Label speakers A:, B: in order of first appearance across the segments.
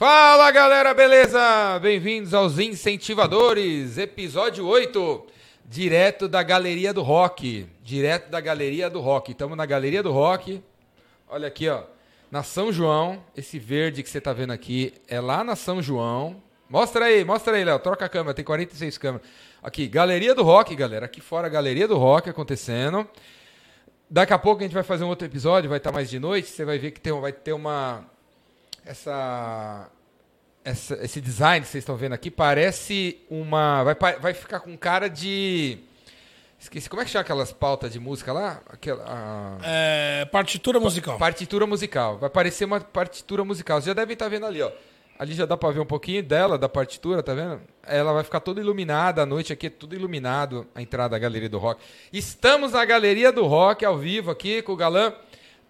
A: Fala galera, beleza? Bem-vindos aos Incentivadores, episódio 8, direto da Galeria do Rock. Direto da Galeria do Rock. Estamos na Galeria do Rock. Olha aqui, ó. Na São João, esse verde que você tá vendo aqui é lá na São João. Mostra aí, mostra aí, Léo. Troca a câmera, tem 46 câmeras. Aqui, Galeria do Rock, galera. Aqui fora, Galeria do Rock acontecendo. Daqui a pouco a gente vai fazer um outro episódio, vai estar mais de noite. Você vai ver que tem, vai ter uma. Essa, essa, esse design que vocês estão vendo aqui parece uma. Vai, vai ficar com cara de. Esqueci, como é que chama aquelas pautas de música lá? Aquela, a...
B: É, partitura musical.
A: Partitura musical. Vai parecer uma partitura musical. Vocês já devem estar vendo ali, ó. Ali já dá pra ver um pouquinho dela, da partitura, tá vendo? Ela vai ficar toda iluminada, à noite aqui é tudo iluminado, a entrada da Galeria do Rock. Estamos na Galeria do Rock, ao vivo aqui, com o galã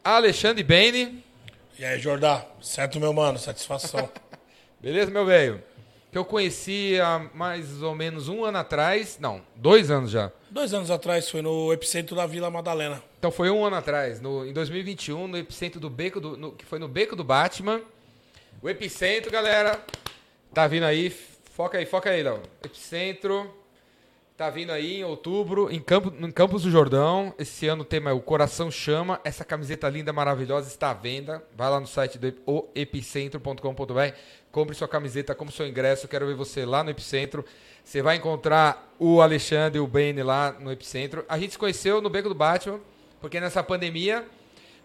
A: Alexandre Bene.
B: E aí, Jordá? Certo, meu mano? Satisfação.
A: Beleza, meu velho? Que eu conheci há mais ou menos um ano atrás. Não, dois anos já.
B: Dois anos atrás foi no epicentro da Vila Madalena.
A: Então foi um ano atrás, no, em 2021, no epicentro do Beco do. No, que foi no Beco do Batman. O epicentro, galera. Tá vindo aí. Foca aí, foca aí, Léo. Epicentro. Tá vindo aí em outubro, em, Campo, em Campos do Jordão. Esse ano o tema é O Coração Chama. Essa camiseta linda, maravilhosa, está à venda. Vai lá no site do oepicentro.com.br. Compre sua camiseta, como seu ingresso. Quero ver você lá no Epicentro. Você vai encontrar o Alexandre e o Bene lá no Epicentro. A gente se conheceu no Beco do Batman, porque nessa pandemia,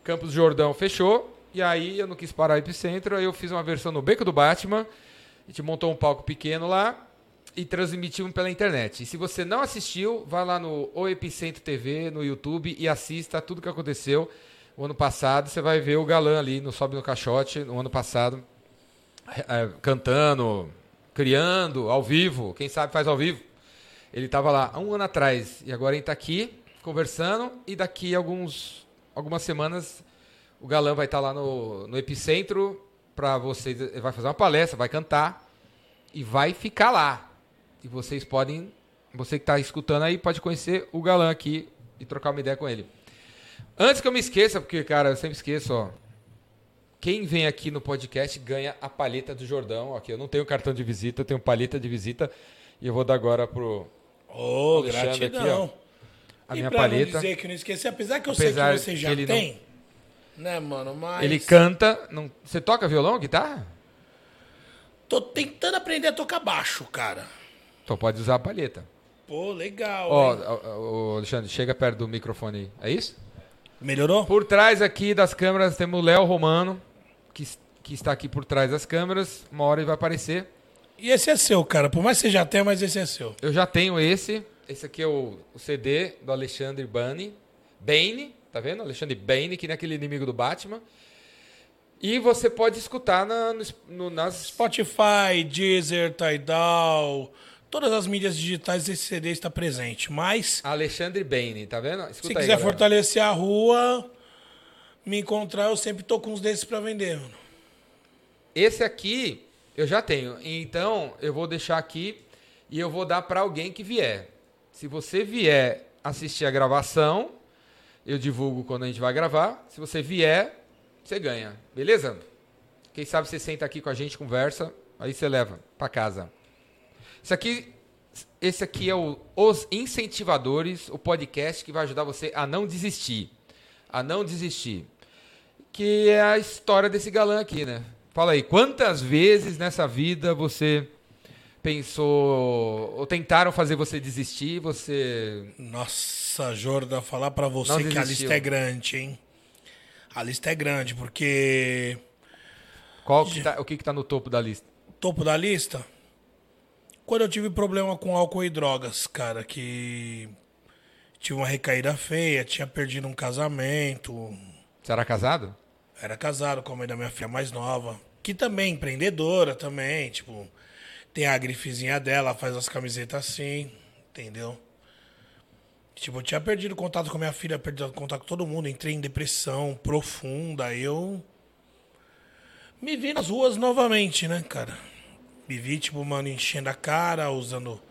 A: Campos do Jordão fechou. E aí eu não quis parar o Epicentro, aí eu fiz uma versão no Beco do Batman. A gente montou um palco pequeno lá e transmitimos pela internet. E se você não assistiu, vá lá no O Epicentro TV, no YouTube e assista tudo que aconteceu o ano passado. Você vai ver o galã ali no Sobe no Caixote, no ano passado, é, cantando, criando, ao vivo. Quem sabe faz ao vivo. Ele estava lá há um ano atrás e agora ele está aqui conversando e daqui a alguns, algumas semanas o Galã vai estar lá no, no Epicentro para vocês. Ele vai fazer uma palestra, vai cantar e vai ficar lá. E vocês podem, você que está escutando aí, pode conhecer o Galã aqui e trocar uma ideia com ele. Antes que eu me esqueça, porque, cara, eu sempre esqueço, ó. Quem vem aqui no podcast ganha a palheta do Jordão. Aqui, eu não tenho cartão de visita, eu tenho palheta de visita. E eu vou dar agora pro.
B: Ô, oh, gratidão.
A: Aqui, ó, a
B: e
A: minha
B: pra
A: palheta.
B: não dizer que não esqueci, apesar que eu
A: Apesar
B: sei que você já
A: ele
B: tem, né, mano? Mas.
A: Ele canta. Não... Você toca violão, guitarra?
B: Tô tentando aprender a tocar baixo, cara.
A: Então pode usar a palheta.
B: Pô, legal.
A: Ó, ó, Alexandre, chega perto do microfone aí. É isso?
B: Melhorou?
A: Por trás aqui das câmeras temos o Léo Romano, que, que está aqui por trás das câmeras. Uma hora ele vai aparecer.
B: E esse é seu, cara. Por mais que você já tenha, mas esse é seu.
A: Eu já tenho esse. Esse aqui é o, o CD do Alexandre Bane. Bane, tá vendo? Alexandre Bane, que nem aquele inimigo do Batman. E você pode escutar na, no, no- nas.
B: Spotify, Deezer, Tidal, todas as mídias digitais esse CD está presente. Mas
A: Alexandre Bane, tá vendo? Escuta
B: se quiser fortalecer a rua, me encontrar, eu sempre tô com uns desses pra vender, mano.
A: Esse aqui eu já tenho. Então eu vou deixar aqui e eu vou dar para alguém que vier. Se você vier assistir a gravação, eu divulgo quando a gente vai gravar. Se você vier, você ganha. Beleza? Quem sabe você senta aqui com a gente, conversa, aí você leva para casa. Isso aqui, esse aqui é o Os Incentivadores, o podcast que vai ajudar você a não desistir. A não desistir. Que é a história desse galã aqui, né? Fala aí, quantas vezes nessa vida você pensou ou tentaram fazer você desistir, você
B: Nossa, Jordan, falar pra você
A: Não
B: que a lista é grande, hein? A lista é grande, porque
A: qual que tá, o que que tá no topo da lista?
B: topo da lista, quando eu tive problema com álcool e drogas, cara, que tive uma recaída feia, tinha perdido um casamento,
A: Você era casado?
B: era casado com a mãe da minha filha mais nova, que também é empreendedora também, tipo, tem a grifezinha dela, faz as camisetas assim, entendeu? Tipo, eu tinha perdido contato com a minha filha, perdido contato com todo mundo, entrei em depressão profunda, eu me vi nas ruas novamente, né, cara? Me tipo, mano, enchendo a cara, usando,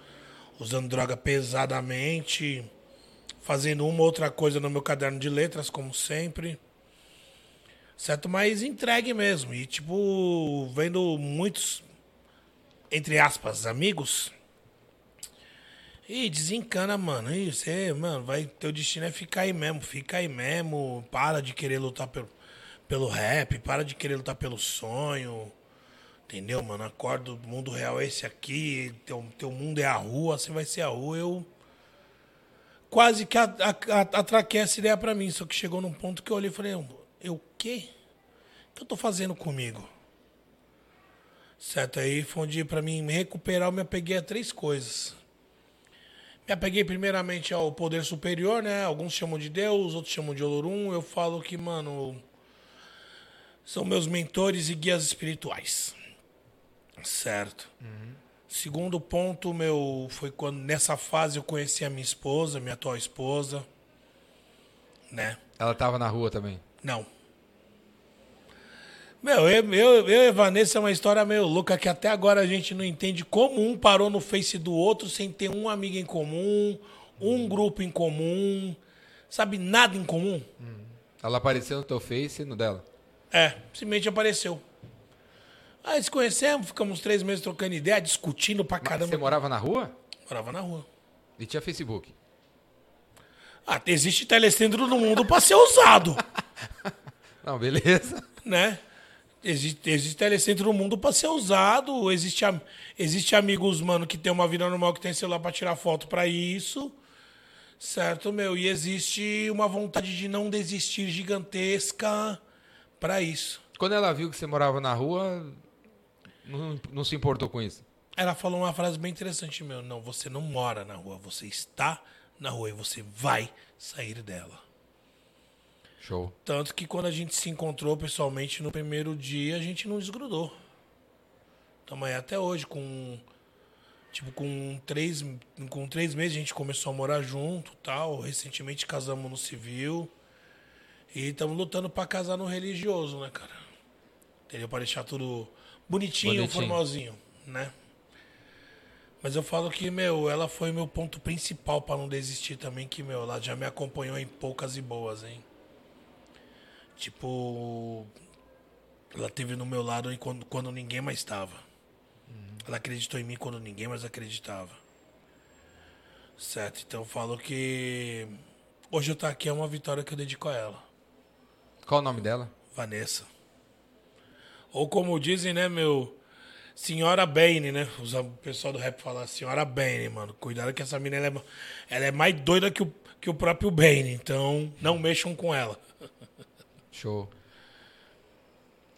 B: usando droga pesadamente, fazendo uma outra coisa no meu caderno de letras, como sempre. Certo? Mas entregue mesmo. E, tipo, vendo muitos, entre aspas, amigos. E desencana, mano. E você, mano, vai. Teu destino é ficar aí mesmo. Fica aí mesmo. Para de querer lutar pelo, pelo rap. Para de querer lutar pelo sonho. Entendeu, mano? Acorda, o mundo real é esse aqui. Teu, teu mundo é a rua, você vai ser a rua. Eu quase que atraquei essa ideia pra mim. Só que chegou num ponto que eu olhei e falei, eu o quê? O que eu tô fazendo comigo? Certo? Aí foi onde, pra mim me recuperar, eu me apeguei a três coisas. Me apeguei primeiramente ao poder superior, né? Alguns chamam de Deus, outros chamam de Olorum. Eu falo que, mano, são meus mentores e guias espirituais. Certo. Uhum. Segundo ponto, meu, foi quando nessa fase eu conheci a minha esposa, minha atual esposa, né?
A: Ela tava na rua também?
B: Não. Meu, eu, eu, eu e Vanessa é uma história meio louca que até agora a gente não entende como um parou no Face do outro sem ter um amigo em comum, um grupo em comum, sabe, nada em comum. Hum.
A: Ela apareceu no teu Face e no dela?
B: É, simplesmente apareceu. Aí se conhecemos, ficamos três meses trocando ideia, discutindo pra caramba. Mas
A: você morava na rua?
B: Morava na rua.
A: E tinha Facebook?
B: Ah, existe telecentro no mundo pra ser usado.
A: Não, beleza.
B: Né? Existe, existe telecentro no mundo para ser usado. Existe, existe amigos, mano, que tem uma vida normal, que tem celular para tirar foto para isso. Certo, meu? E existe uma vontade de não desistir gigantesca para isso.
A: Quando ela viu que você morava na rua, não, não se importou com isso?
B: Ela falou uma frase bem interessante, meu. Não, você não mora na rua, você está na rua e você vai sair dela.
A: Show.
B: Tanto que quando a gente se encontrou pessoalmente no primeiro dia, a gente não desgrudou. Estamos aí até hoje, com. Tipo, com três, com três meses a gente começou a morar junto tal. Recentemente casamos no civil. E estamos lutando para casar no religioso, né, cara? Entendeu? Para deixar tudo bonitinho, bonitinho, formalzinho, né? Mas eu falo que, meu, ela foi meu ponto principal para não desistir também, que, meu, ela já me acompanhou em poucas e boas, hein? Tipo, ela teve no meu lado quando, quando ninguém mais estava. Uhum. Ela acreditou em mim quando ninguém mais acreditava. Certo? Então eu falo que hoje eu estar aqui é uma vitória que eu dedico a ela.
A: Qual o nome dela?
B: Vanessa. Ou como dizem, né, meu. Senhora Bane, né? O pessoal do rap fala Senhora Bane, mano. Cuidado que essa menina ela é, ela é mais doida que o, que o próprio Bane. Então, não mexam com ela.
A: Show.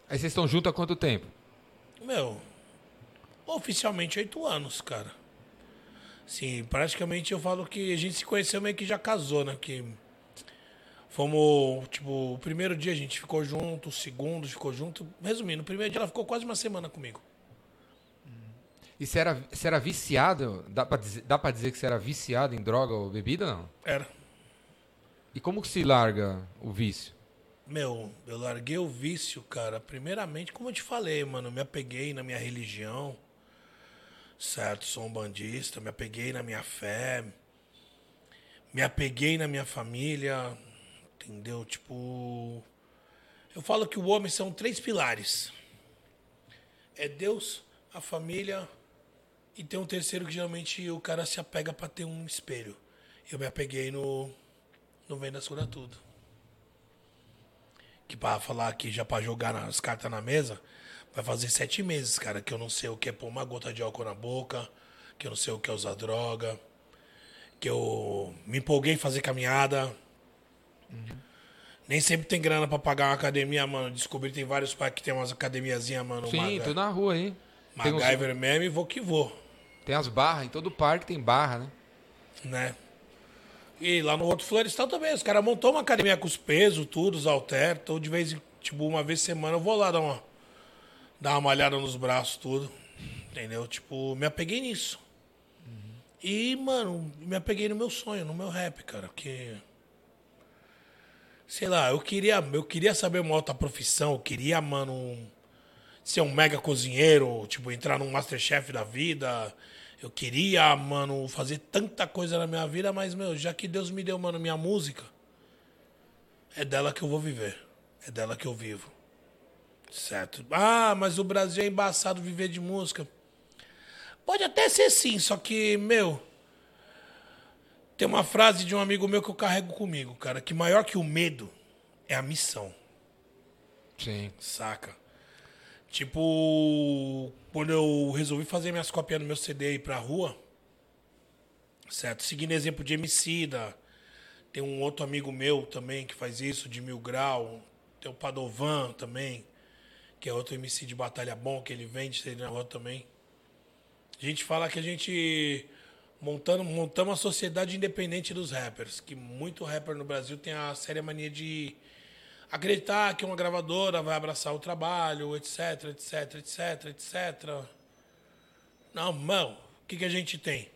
A: Aí vocês estão juntos há quanto tempo?
B: Meu, oficialmente oito anos, cara. Sim, praticamente eu falo que a gente se conheceu meio que já casou, né? Que fomos, tipo, o primeiro dia a gente ficou junto, o segundo ficou junto. Resumindo, o primeiro dia ela ficou quase uma semana comigo.
A: E você era, você era viciado? Dá pra, dizer, dá pra dizer que você era viciado em droga ou bebida, não?
B: Era.
A: E como que se larga o vício?
B: Meu, eu larguei o vício, cara. Primeiramente, como eu te falei, mano, me apeguei na minha religião. Certo, sou um bandista, me apeguei na minha fé. Me apeguei na minha família. Entendeu? Tipo. Eu falo que o homem são três pilares: é Deus, a família e tem um terceiro que geralmente o cara se apega para ter um espelho. Eu me apeguei no. No Venda Cura Tudo que para falar aqui, já para jogar as cartas na mesa, vai fazer sete meses, cara, que eu não sei o que é pôr uma gota de álcool na boca, que eu não sei o que é usar droga, que eu me empolguei em fazer caminhada. Uhum. Nem sempre tem grana para pagar uma academia, mano. Descobri que tem vários pais que tem umas academiazinhas, mano.
A: Sim, Maga... tô na rua aí.
B: MacGyver uns... mesmo e vou que vou.
A: Tem as barras, em todo parque tem barra, né?
B: Né? E lá no outro Florestal também, os caras montou uma academia com os pesos, tudo, os halter, então de vez, tipo, uma vez por semana eu vou lá dar uma, dar uma malhada nos braços, tudo. Entendeu? Tipo, me apeguei nisso. Uhum. E, mano, me apeguei no meu sonho, no meu rap, cara, porque sei lá, eu queria, eu queria saber uma outra profissão, eu queria, mano, ser um mega cozinheiro, tipo, entrar num Masterchef da vida, eu queria, mano, fazer tanta coisa na minha vida, mas, meu, já que Deus me deu, mano, minha música, é dela que eu vou viver. É dela que eu vivo. Certo. Ah, mas o Brasil é embaçado viver de música. Pode até ser sim, só que, meu. Tem uma frase de um amigo meu que eu carrego comigo, cara, que maior que o medo é a missão.
A: Sim.
B: Saca? Tipo, quando eu resolvi fazer minhas cópias no meu CD ir pra rua, certo? Seguindo exemplo de Emicida, tem um outro amigo meu também que faz isso, de Mil Grau, tem o Padovan também, que é outro MC de batalha bom, que ele vende CD na rua também. A gente fala que a gente montando, montamos uma sociedade independente dos rappers, que muito rapper no Brasil tem a séria mania de acreditar que uma gravadora vai abraçar o trabalho, etc, etc, etc, etc. Não, mano, o que, que a gente tem?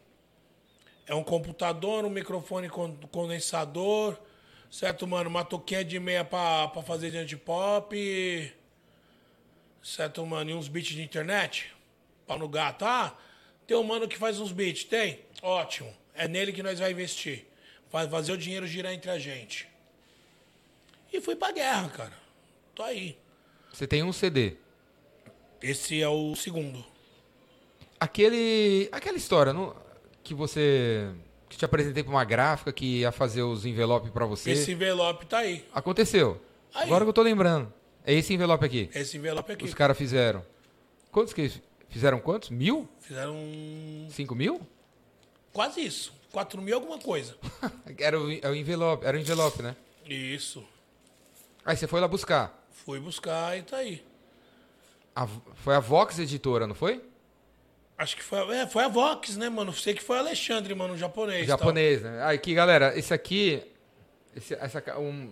B: É um computador, um microfone condensador, certo, mano? Uma toquinha de meia pra, pra fazer diante pop, certo, mano? E uns beats de internet? Pau no gato. Ah, tem um mano que faz uns beats, tem? Ótimo. É nele que nós vai investir. Vai fazer o dinheiro girar entre a gente. E fui pra guerra, cara. Tô aí.
A: Você tem um CD.
B: Esse é o segundo.
A: Aquele. Aquela história, não, que você. Que te apresentei pra uma gráfica que ia fazer os envelopes para você.
B: Esse envelope tá aí.
A: Aconteceu.
B: Aí.
A: Agora que eu tô lembrando. É esse envelope aqui.
B: Esse envelope aqui.
A: Os caras fizeram. Quantos que fizeram quantos? Mil?
B: Fizeram.
A: Cinco mil?
B: Quase isso. Quatro mil alguma coisa.
A: era o, é o envelope, era o envelope, né?
B: Isso.
A: Aí você foi lá buscar.
B: Fui buscar e tá aí.
A: A, foi a Vox editora, não foi?
B: Acho que foi, é, foi a Vox, né, mano? Sei que foi o Alexandre, mano, japonês.
A: Japonês, tal. né? Aí aqui, galera, esse aqui. Esse, essa, um,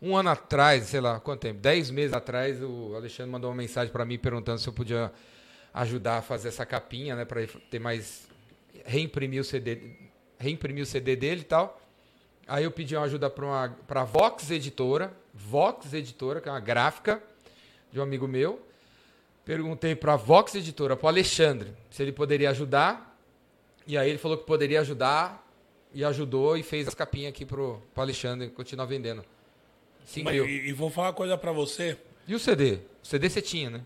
A: um ano atrás, sei lá, quanto tempo? Dez meses atrás, o Alexandre mandou uma mensagem para mim perguntando se eu podia ajudar a fazer essa capinha, né? Pra ter mais. Reimprimir o CD. Reimprimir o CD dele e tal. Aí eu pedi uma ajuda para a Vox Editora, Vox Editora, que é uma gráfica de um amigo meu. Perguntei para a Vox Editora, para o Alexandre, se ele poderia ajudar. E aí ele falou que poderia ajudar e ajudou e fez as capinhas aqui pro, o Alexandre continuar vendendo. 5 mil.
B: E, e vou falar uma coisa para você.
A: E o CD? O CD você tinha, né?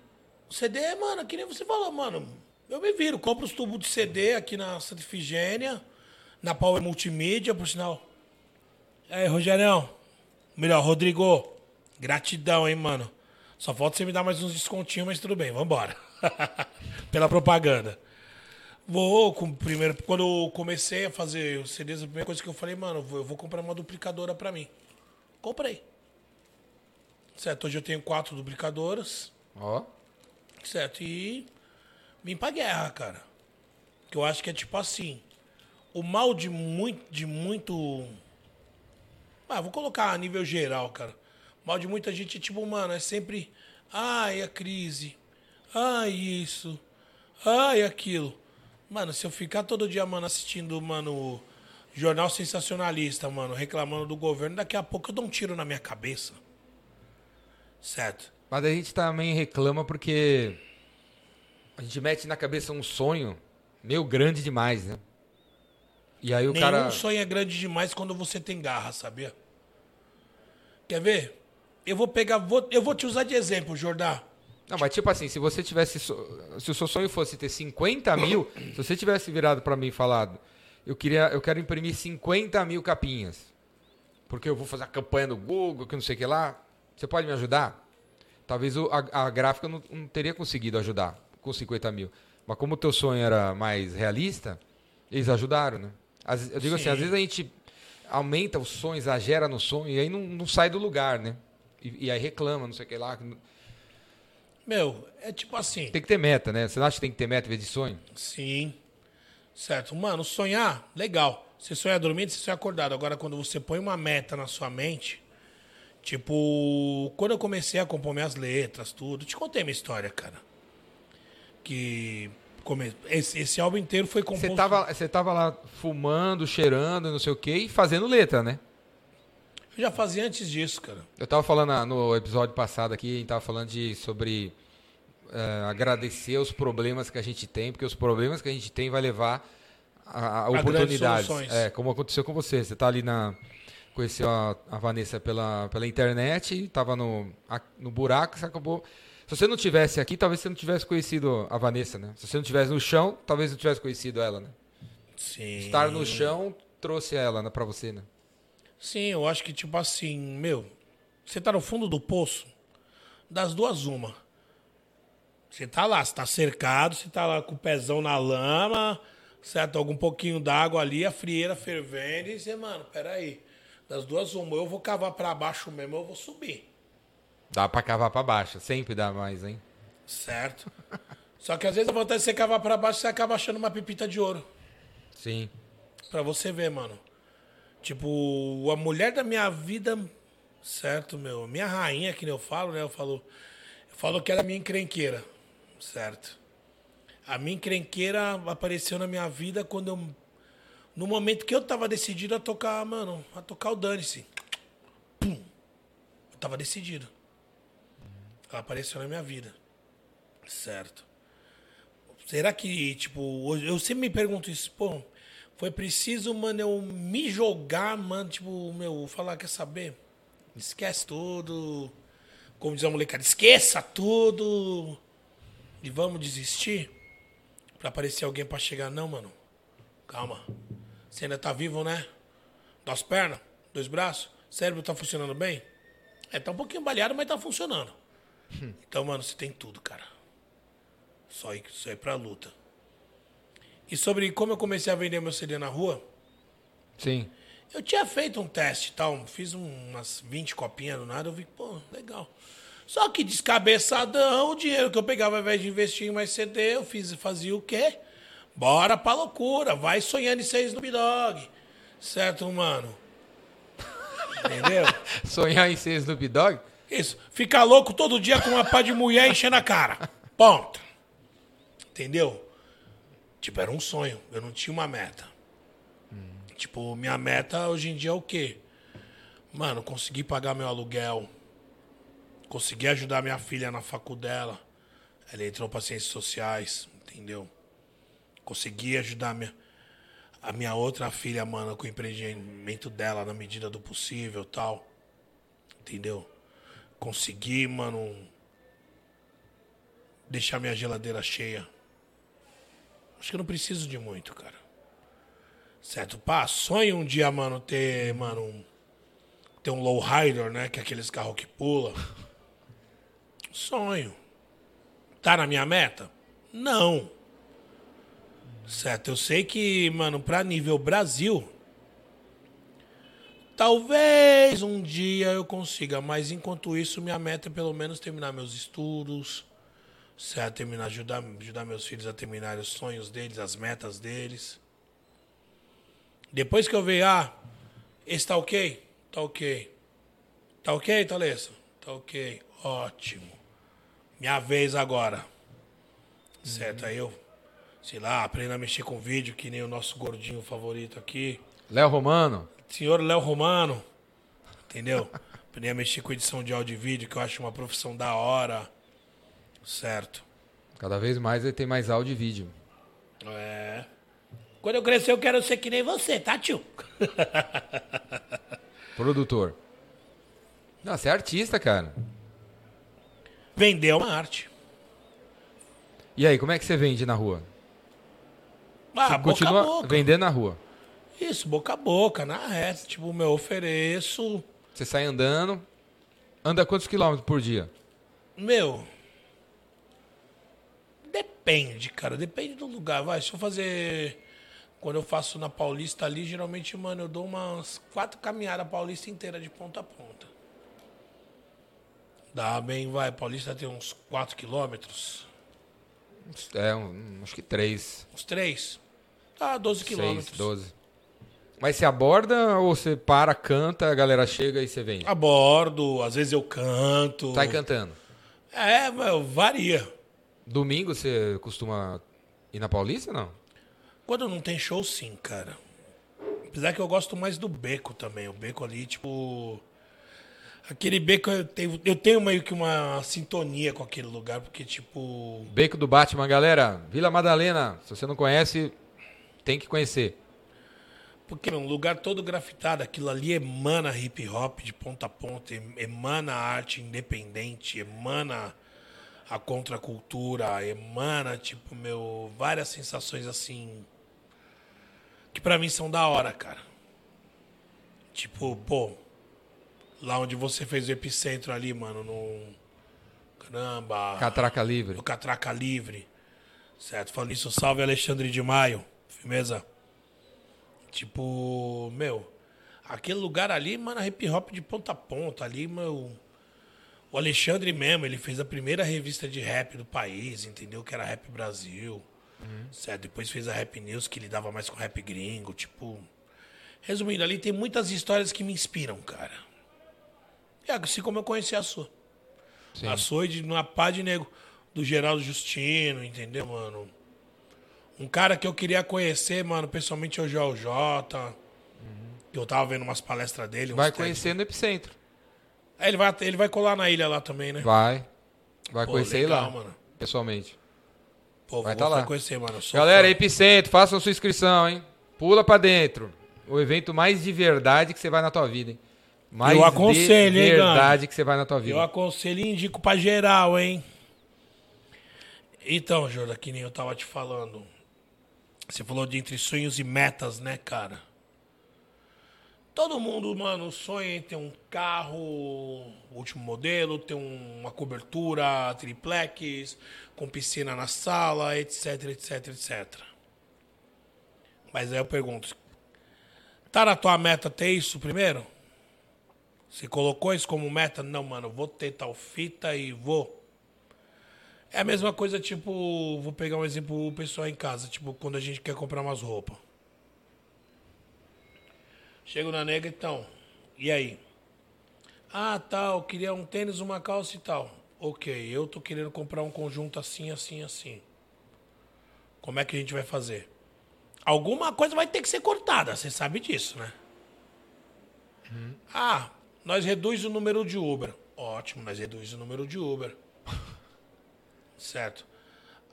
B: O CD, mano, que nem você falou, mano. Eu me viro, compro os tubos de CD aqui na Santa Ifigênia, na Power Multimídia, por sinal. Aí, Rogerão. Melhor, Rodrigo. Gratidão, hein, mano. Só falta você me dar mais uns descontinhos, mas tudo bem, vambora. Pela propaganda. Vou, com, primeiro, quando eu comecei a fazer os CDs, a primeira coisa que eu falei, mano, eu vou comprar uma duplicadora pra mim. Comprei. Certo, hoje eu tenho quatro duplicadoras.
A: Ó.
B: Certo, e vim pra guerra, cara. Que eu acho que é tipo assim. O mal de muito, de muito ah, vou colocar a nível geral, cara. Mal de muita gente, tipo, mano, é sempre. Ai, a crise. Ai, isso. Ai, aquilo. Mano, se eu ficar todo dia, mano, assistindo, mano, jornal sensacionalista, mano, reclamando do governo, daqui a pouco eu dou um tiro na minha cabeça. Certo?
A: Mas a gente também reclama porque a gente mete na cabeça um sonho meio grande demais, né? E aí o
B: Nenhum
A: cara.
B: sonho é grande demais quando você tem garra, sabia? Quer ver? Eu vou pegar. Vou, eu vou te usar de exemplo, Jordão.
A: Não, mas tipo assim, se você tivesse. Se o seu sonho fosse ter 50 mil, se você tivesse virado para mim e falado, eu, queria, eu quero imprimir 50 mil capinhas. Porque eu vou fazer a campanha no Google, que não sei o que lá. Você pode me ajudar? Talvez a, a gráfica não, não teria conseguido ajudar com 50 mil. Mas como o teu sonho era mais realista, eles ajudaram, né? As, eu digo Sim. assim, às vezes a gente aumenta o sonho, exagera no sonho e aí não, não sai do lugar, né? E, e, aí reclama, não sei o que lá.
B: Meu, é tipo assim.
A: Tem que ter meta, né? Você não acha que tem que ter meta em vez de sonho?
B: Sim. Certo. Mano, sonhar, legal. Você sonha dormindo, você sonha acordado. Agora, quando você põe uma meta na sua mente, tipo, quando eu comecei a compor minhas letras, tudo, te contei minha história, cara. Que esse, esse álbum inteiro foi composto.
A: Você tava, você tava lá fumando, cheirando, não sei o quê, e fazendo letra, né?
B: Eu já fazia antes disso, cara.
A: Eu tava falando no episódio passado aqui, a gente tava falando de, sobre uh, agradecer os problemas que a gente tem, porque os problemas que a gente tem vai levar a, a oportunidades. É, como aconteceu com você. Você tá ali na conheceu a, a Vanessa pela, pela internet, tava no, a- no buraco, você acabou. Se você não tivesse aqui, talvez você não tivesse conhecido a Vanessa, né? Se você não tivesse no chão, talvez não tivesse conhecido ela, né?
B: Sim.
A: Estar no chão trouxe ela né, pra você, né?
B: Sim, eu acho que, tipo assim, meu, você tá no fundo do poço, das duas, uma. Você tá lá, você tá cercado, você tá lá com o pezão na lama, certo? Algum pouquinho d'água ali, a frieira fervendo, e você, mano, peraí. Das duas, uma. Eu vou cavar pra baixo mesmo, eu vou subir.
A: Dá pra cavar pra baixo, sempre dá mais, hein?
B: Certo? Só que às vezes a vontade de você cavar pra baixo, você acaba achando uma pepita de ouro.
A: Sim.
B: Pra você ver, mano. Tipo, a mulher da minha vida, certo, meu? Minha rainha, que nem eu falo, né? Eu falo, eu falo que ela é minha encrenqueira, certo? A minha encrenqueira apareceu na minha vida quando eu. No momento que eu tava decidido a tocar, mano, a tocar o Dane-se. Pum! Eu tava decidido. Ela apareceu na minha vida. Certo. Será que, tipo, eu sempre me pergunto isso, pô, foi preciso, mano, eu me jogar, mano, tipo, meu, falar, quer saber? Esquece tudo. Como diz a molecada, esqueça tudo. E vamos desistir? Pra aparecer alguém pra chegar, não, mano. Calma. Você ainda tá vivo, né? Duas pernas, dois braços, cérebro tá funcionando bem? É, tá um pouquinho baleado, mas tá funcionando. Então, mano, você tem tudo, cara. Só ir, só ir pra luta. E sobre como eu comecei a vender meu CD na rua,
A: Sim.
B: eu tinha feito um teste e tal, fiz um- umas 20 copinhas do nada, eu vi, pô, legal. Só que descabeçadão, o dinheiro que eu pegava ao invés de investir em mais CD, eu fiz, fazia o quê? Bora pra loucura, vai sonhando em ser Snoop Dogg. Certo, mano? Entendeu?
A: Sonhar em ser Snoop Dogg?
B: Isso. Ficar louco todo dia com uma pá de mulher enchendo a cara. Ponto. Entendeu? Tipo, era um sonho. Eu não tinha uma meta. Tipo, minha meta hoje em dia é o quê? Mano, conseguir pagar meu aluguel. Conseguir ajudar minha filha na facu dela. Ela entrou para ciências sociais, entendeu? Consegui ajudar minha, a minha outra filha, mano, com o empreendimento dela na medida do possível tal. Entendeu? Consegui, mano, deixar minha geladeira cheia. Acho que eu não preciso de muito, cara. Certo? Pá, sonho um dia, mano, ter, mano, um, ter um lowrider, né? Que é aqueles carros que pula. Sonho. Tá na minha meta? Não. Certo? Eu sei que, mano, pra nível Brasil, talvez um dia eu consiga, mas enquanto isso, minha meta é pelo menos terminar meus estudos, certo? Terminar, ajudar, ajudar meus filhos a terminar os sonhos deles, as metas deles. Depois que eu ver, ah, esse tá ok? Tá ok. Tá ok, Thalessa? Tá ok. Ótimo. Minha vez agora. Certo? Aí eu, sei lá, aprendo a mexer com vídeo, que nem o nosso gordinho favorito aqui.
A: Léo Romano?
B: Senhor Léo Romano. Entendeu? Aprendi a mexer com edição de áudio e vídeo, que eu acho uma profissão da hora. Certo.
A: Cada vez mais ele tem mais áudio e vídeo.
B: É. Quando eu crescer, eu quero ser que nem você, tá, tio?
A: Produtor. Não, você é artista, cara.
B: Vender é uma arte.
A: E aí, como é que você vende na rua?
B: Ah,
A: Você continua
B: a boca.
A: vendendo na rua.
B: Isso, boca a boca, na reta. Tipo, meu, eu ofereço.
A: Você sai andando. Anda quantos quilômetros por dia?
B: Meu. Depende, cara. Depende do lugar. Vai, se eu fazer. Quando eu faço na Paulista ali, geralmente, mano, eu dou umas quatro caminhadas Paulista inteira de ponta a ponta. Dá bem, vai. Paulista tem uns 4 quilômetros.
A: É, um- acho que três,
B: Uns 3. Tá, 12
A: seis,
B: quilômetros.
A: doze. Mas você aborda ou você para, canta, a galera chega e você vende?
B: Abordo, às vezes eu canto.
A: Sai cantando.
B: É, varia.
A: Domingo você costuma ir na Paulista não?
B: Quando não tem show, sim, cara. Apesar que eu gosto mais do beco também. O beco ali, tipo. Aquele beco, eu tenho, eu tenho meio que uma sintonia com aquele lugar, porque, tipo.
A: Beco do Batman, galera. Vila Madalena. Se você não conhece, tem que conhecer.
B: Porque é um lugar todo grafitado, aquilo ali emana hip hop de ponta a ponta, em- emana arte independente, emana a contracultura, emana, tipo, meu, várias sensações assim. Que pra mim são da hora, cara. Tipo, pô, lá onde você fez o epicentro ali, mano, no. Caramba.
A: Catraca livre.
B: do Catraca Livre. Certo? Falando isso, salve Alexandre de Maio. Firmeza? Tipo, meu, aquele lugar ali, mano, hip hop de ponta a ponta. Ali, meu. O Alexandre mesmo, ele fez a primeira revista de rap do país, entendeu? Que era Rap Brasil. Certo? Depois fez a Rap News, que lidava mais com rap gringo. Tipo. Resumindo, ali tem muitas histórias que me inspiram, cara. É assim como eu conheci a sua.
A: Sim.
B: A sua de uma pá de nego do Geraldo Justino, entendeu, mano? Um cara que eu queria conhecer, mano, pessoalmente é o Joel J. Que eu tava vendo umas palestras dele.
A: Vai conhecer no Epicentro.
B: É, ele vai, ele vai colar na ilha lá também, né?
A: Vai. Vai
B: Pô,
A: conhecer
B: legal,
A: lá.
B: mano.
A: Pessoalmente.
B: Pô,
A: Vai
B: vou
A: tá lá.
B: conhecer, mano. eu
A: Galera,
B: fã.
A: Epicentro, façam sua inscrição, hein? Pula pra dentro. O evento mais de verdade que você vai na tua vida, hein? Mais
B: Eu aconselho,
A: de
B: hein,
A: verdade que você vai na tua
B: Eu
A: vida.
B: aconselho e indico pra geral, hein? Então, Jordan, que nem eu tava te falando. Você falou de entre sonhos e metas, né, cara? Todo mundo, mano, sonha em ter um carro último modelo, ter um- uma cobertura triplex, com piscina na sala, etc, etc, etc. Mas aí eu pergunto, tá na tua meta ter isso primeiro? Você colocou isso como meta? Não, mano, vou ter tal fita e vou. É a mesma coisa, tipo, vou pegar um exemplo pessoal em casa, tipo, quando a gente quer comprar umas roupas. Chego na nega, então, e aí? Ah, tal, queria um tênis, uma calça e tal. Ok, eu tô querendo comprar um conjunto assim, assim, assim. Como é que a gente vai fazer? Alguma coisa vai ter que ser cortada, você sabe disso, né? Ah, nós reduz o número de Uber. Ótimo, nós reduz o número de Uber. Certo.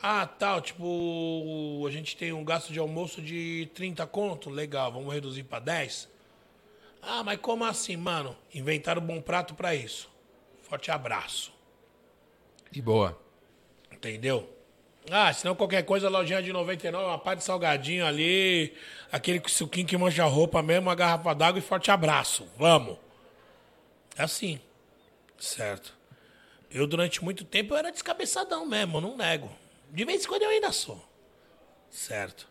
B: Ah, tal, tipo, a gente tem um gasto de almoço de 30 conto, legal, vamos reduzir para 10. Ah, mas como assim, mano? Inventaram um bom prato para isso. Forte abraço.
A: E boa.
B: Entendeu? Ah, senão qualquer coisa, lojinha de 99, uma parte de salgadinho ali, aquele suquinho que mancha a roupa mesmo, uma garrafa d'água e forte abraço. Vamos. É assim. Certo. Eu, durante muito tempo, eu era descabeçadão mesmo, eu não nego. De vez em quando eu ainda sou. Certo.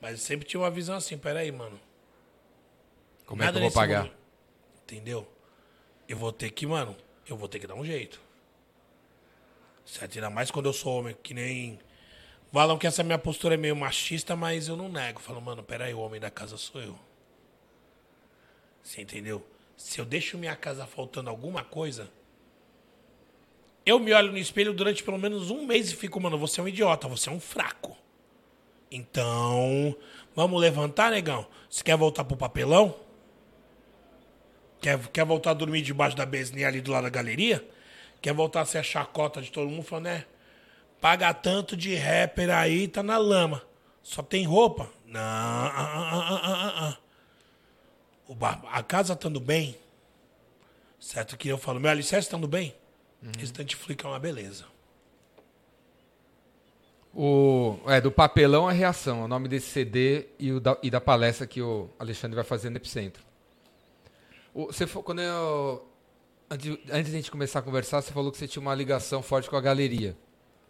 B: Mas sempre tinha uma visão assim, peraí, mano.
A: Como é que eu vou pagar?
B: mundo. Entendeu? Eu vou ter que, mano, eu vou ter que dar um jeito. Certo? Ainda mais quando eu sou homem, que nem. Falam que essa minha postura é meio machista, mas eu não nego. Falo, mano, peraí, o homem da casa sou eu. Você entendeu? Se eu deixo minha casa faltando alguma coisa, eu me olho no espelho durante pelo menos um mês e fico, mano, você é um idiota, você é um fraco. Então, vamos levantar, negão? Você quer voltar pro papelão? Quer, quer voltar a dormir debaixo da besninha ali do lado da galeria? Quer voltar a ser a chacota de todo mundo falando, né? Paga tanto de rapper aí, tá na lama. Só tem roupa? Não. ah, ah, ah. O bar- a casa estando bem, certo? Que eu falo, meu alicerce estando bem, restante flica é uma beleza.
A: O, é, do papelão a reação, é o nome desse CD e, o da, e da palestra que o Alexandre vai fazer no Epicentro. O, você, quando eu, antes, antes de a gente começar a conversar, você falou que você tinha uma ligação forte com a galeria.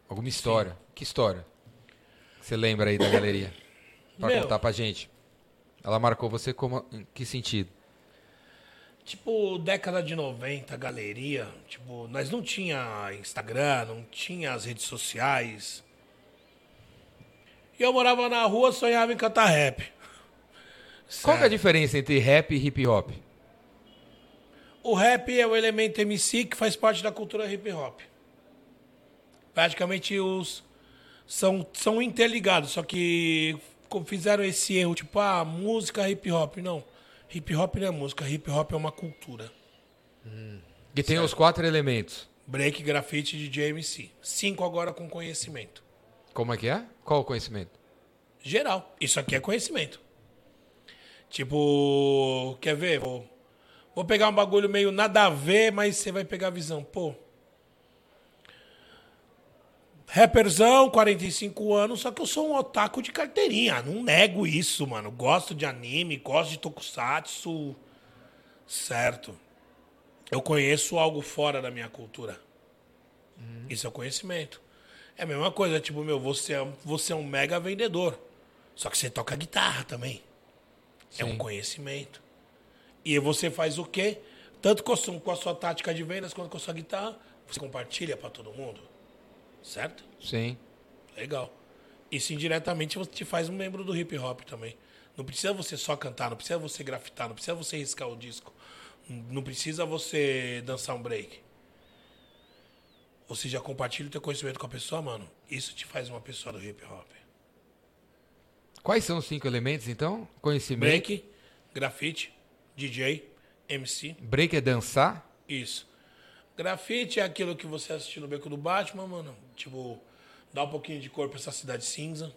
A: Alguma história. Que história? Você lembra aí da galeria? Pra
B: Meu.
A: contar pra gente. Ela marcou você como, em que sentido?
B: Tipo, década de 90, galeria, tipo, nós não tinha Instagram, não tinha as redes sociais. E eu morava na rua, sonhava em cantar rap.
A: Qual que é a
B: Certo.
A: diferença entre rap e hip hop?
B: O rap é o elemento MC que faz parte da cultura hip hop. Praticamente os são, são interligados, só que fizeram esse erro, tipo, ah, música hip hop. Não. Hip hop não é música, hip hop é uma cultura.
A: Que tem os quatro elementos.
B: Break, grafite, DJ, MC. Cinco agora com conhecimento.
A: Como é que é? Qual o conhecimento?
B: Geral. Isso aqui é conhecimento. Tipo, quer ver? Vou, vou pegar um bagulho meio nada a ver, mas você vai pegar a visão. Pô. Rapperzão, 45 anos, só que eu sou um otaku de carteirinha. Não nego isso, mano. Gosto de anime, gosto de tokusatsu. Certo. Eu conheço algo fora da minha cultura. Isso é conhecimento. É a mesma coisa, tipo, meu, você é, você é um mega vendedor. Só que você toca guitarra também. É um
A: Sim.
B: conhecimento. E você faz o quê? Tanto com a, sua, com a sua tática de vendas quanto com a sua guitarra, você compartilha para todo mundo. Certo?
A: Sim.
B: Legal. Isso indiretamente você te faz um membro do hip hop também. Não precisa você só cantar, não precisa você grafitar, não precisa você riscar o disco. Não precisa você dançar um break. Você já compartilha o teu conhecimento com a pessoa, mano. Isso te faz uma pessoa do hip hop.
A: Quais são os cinco elementos, então? Conhecimento.
B: Break, grafite, DJ, MC.
A: Break é dançar.
B: Isso. Grafite é aquilo que você assistiu no Beco do Batman, mano. Tipo, dá um pouquinho de cor pra essa cidade cinza.